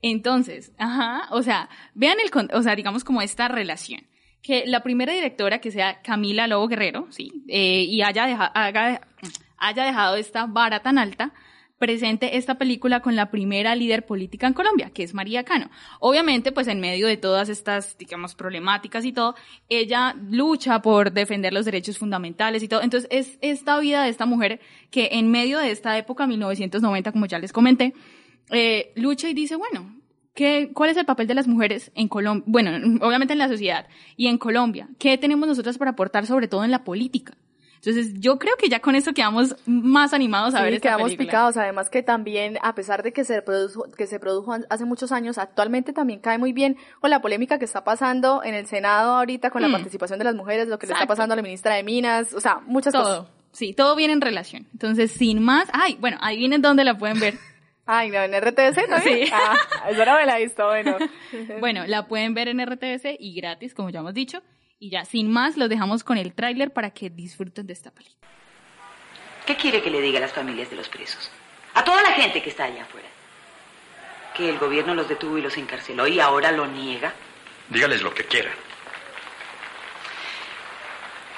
S4: Entonces, ajá, o sea, vean el, o sea, digamos como esta relación. Que la primera directora que sea Camila Lobo Guerrero, sí, eh, y haya, deja- haga- haya dejado esta vara tan alta, presente esta película con la primera líder política en Colombia, que es María Cano. Obviamente, pues en medio de todas estas, digamos, problemáticas y todo, ella lucha por defender los derechos fundamentales y todo. Entonces, es esta vida de esta mujer que en medio de esta época, 1990, como ya les comenté, eh, lucha y dice, bueno, ¿qué, ¿cuál es el papel de las mujeres en Colombia? Bueno, obviamente en la sociedad y en Colombia. ¿Qué tenemos nosotras para aportar, sobre todo en la política? Entonces, yo creo que ya con eso quedamos más animados a
S6: Sí,
S4: ver esta
S6: quedamos
S4: película.
S6: picados. Además que también, a pesar de que se produjo, que se produjo hace muchos años, actualmente también cae muy bien con la polémica que está pasando en el Senado ahorita con la
S4: Mm.
S6: participación de las mujeres, lo que le está pasando a la ministra de Minas, o sea, muchas
S4: todo.
S6: cosas.
S4: Sí, todo viene en relación. Entonces, sin más, ay, bueno, adivinen dónde la pueden ver. <laughs>
S6: Ay, no, en RTC también.
S4: Sí.
S6: Ah, eso no me la he visto, bueno. <laughs>
S4: bueno, la pueden ver en RTBC y gratis, como ya hemos dicho. Y ya, sin más, los dejamos con el tráiler para que disfruten de esta película.
S15: ¿Qué quiere que le diga a las familias de los presos? A toda la gente que está allá afuera. Que el gobierno los detuvo y los encarceló y ahora lo niega.
S16: Dígales lo que quieran.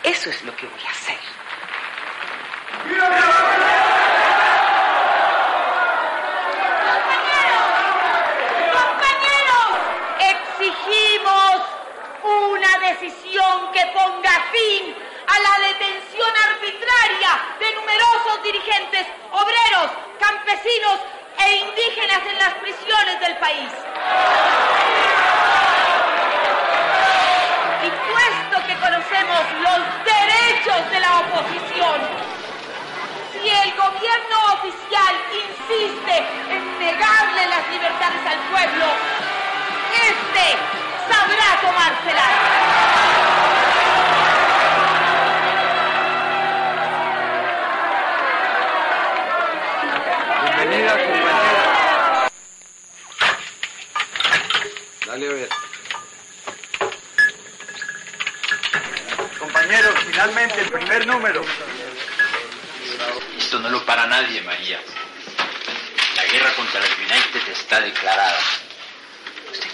S15: Eso es lo que voy a hacer.
S17: Compañeros, exigimos una decisión que ponga fin a la detención arbitraria de numerosos dirigentes obreros, campesinos e indígenas en las prisiones del país. Y puesto que conocemos los derechos de la oposición, si el gobierno oficial insiste en negarle las libertades al pueblo, este sabrá tomárselas.
S11: Bienvenida, compañera. Dale a ver.
S16: Compañeros, finalmente el primer número.
S18: Esto no lo para nadie, María. La guerra contra el United está declarada.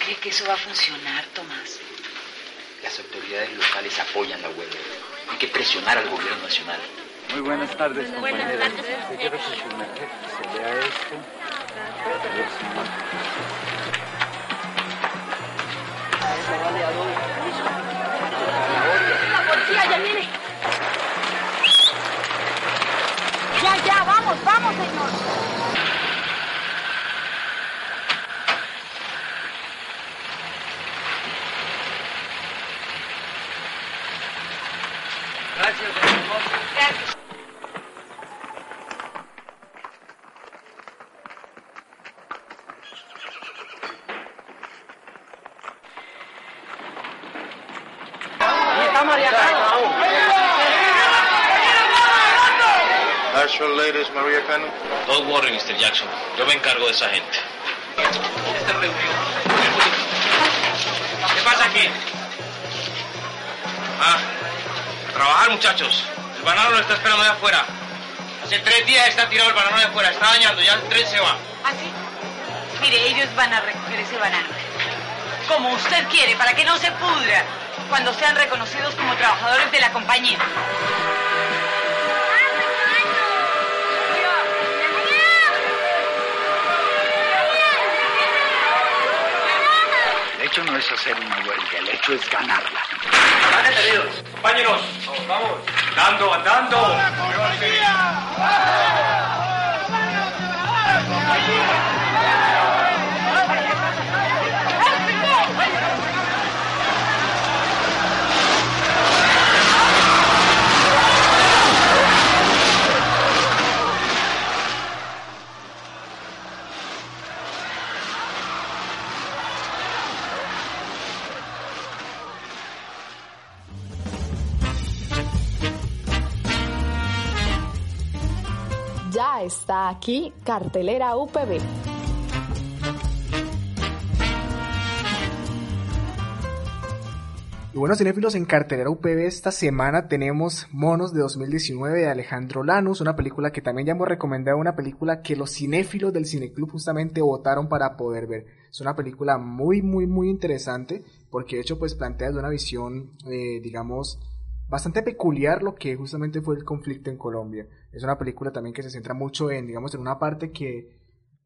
S15: ¿Usted cree que eso va a funcionar, Tomás?
S18: Las autoridades locales apoyan la huelga. Hay que presionar al gobierno nacional.
S19: Muy buenas tardes,
S15: Buenas
S19: compañeros.
S15: tardes.
S19: Quiero que se me- que se vea esto.
S17: La policía ya viene. Ya, ya, vamos, vamos, señor.
S12: Gracias, señor.
S17: Gracias.
S12: está María
S20: Actual ladies, Maria Cano.
S21: Don't worry, Mr. Jackson. Yo me encargo de esa gente. ¿Qué pasa aquí? Ah, a trabajar, muchachos. El banano lo está esperando de afuera. Hace tres días está tirado el banano de afuera. Está dañando, ya el tren se va.
S15: ¿Así? Mire, ellos van a recoger ese banano. Como usted quiere, para que no se pudra cuando sean reconocidos como trabajadores de la compañía.
S19: Hecho no es hacer una huelga, el hecho es ganarla.
S12: Compañeros, vamos. Andando, andando.
S6: Ya aquí Cartelera UPB.
S7: Y bueno, cinéfilos, en cartelera UPB esta semana tenemos Monos de 2019 de Alejandro Lanus, una película que también ya hemos recomendado, una película que los cinéfilos del Cineclub justamente votaron para poder ver. Es una película muy, muy, muy interesante, porque de hecho pues plantea de una visión, eh, digamos, bastante peculiar lo que justamente fue el conflicto en Colombia. Es una película también que se centra mucho en, digamos, en una parte que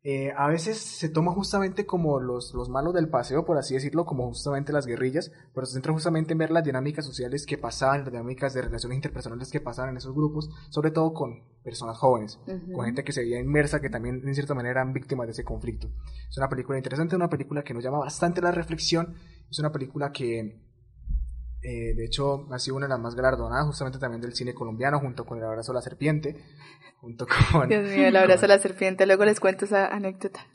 S7: eh, a veces se toma justamente como los, los malos del paseo, por así decirlo, como justamente las guerrillas, pero se centra justamente en ver las dinámicas sociales que pasaban, las dinámicas de relaciones interpersonales que pasaban en esos grupos, sobre todo con personas jóvenes,
S22: Ujú.
S7: con gente que se veía inmersa, que también en cierta manera eran víctimas de ese conflicto. Es una película interesante, una película que nos llama bastante la reflexión, es una película que eh, de hecho, ha sido una de las más galardonadas justamente también del cine colombiano, junto con El Abrazo a la Serpiente, junto con...
S6: Dios mío, el abrazo a la <laughs> serpiente. Luego les cuento esa anécdota.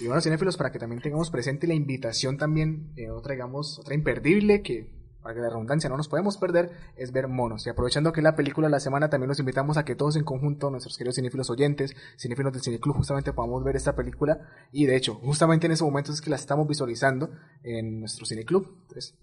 S7: Y bueno, cinéfilos, para que también tengamos presente la invitación también, eh, otra, digamos, otra imperdible que, para que la redundancia no nos podemos perder, es ver Monos. Y aprovechando que es la película de la semana, también los invitamos a que todos en conjunto, nuestros queridos cinéfilos oyentes, cinéfilos del Cineclub, justamente podamos ver esta película. Y de hecho, justamente en ese momento es que la estamos visualizando en nuestro Cineclub. Entonces,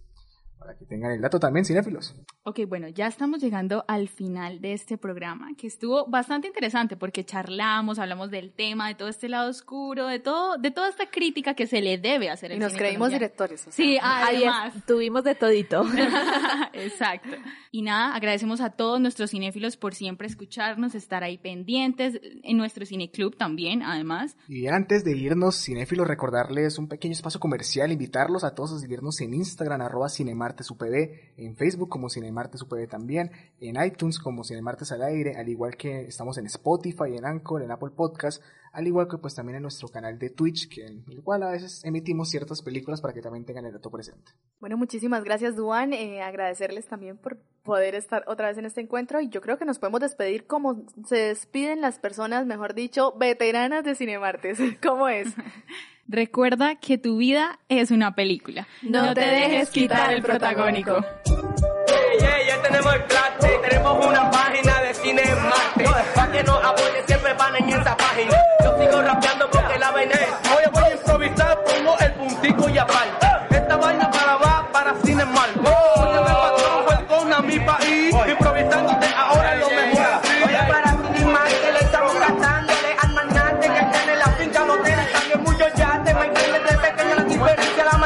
S7: para que tengan el dato también, cinéfilos.
S4: Ok, bueno, ya estamos llegando al final de este programa, que estuvo bastante interesante porque charlamos, hablamos del tema, de todo este lado oscuro, de todo, de toda esta crítica que se le debe hacer
S6: Y nos
S4: cine
S6: creímos
S4: colombiano.
S6: directores. o sea.
S4: Sí, además.
S2: tuvimos de todito. <laughs>
S4: Exacto. Y nada, agradecemos a todos nuestros cinéfilos por siempre escucharnos, estar ahí pendientes, en nuestro cineclub también, además.
S7: Y antes de irnos, cinéfilos, recordarles un pequeño espacio comercial, invitarlos a todos a seguirnos en Instagram, arroba cinemartesupv, en Facebook como cinemartesupv también, en iTunes como cinemartes al aire, al igual que estamos en Spotify, en Anchor, en Apple Podcast, al igual que pues también en nuestro canal de Twitch, que en el cual a veces emitimos ciertas películas para que también tengan el dato presente.
S6: Bueno, muchísimas gracias, Duan. Eh, agradecerles también por poder estar otra vez en este encuentro. Y yo creo que nos podemos despedir como se despiden las personas, mejor dicho, veteranas de Cinemartes. <laughs> ¿Cómo es? <laughs>
S4: Recuerda que tu vida es una película.
S2: No te dejes quitar el protagónico.
S5: Ey, ey, ya tenemos el clase, tenemos una página de cine en Marte. Pa' que nos siempre van en esa página. Yo sigo rapeando porque la vaina es. Oye, voy a improvisar, pongo el puntico y aparte. Esta vaina para va para cine mal. Oye, me patrón, welcome a mi país.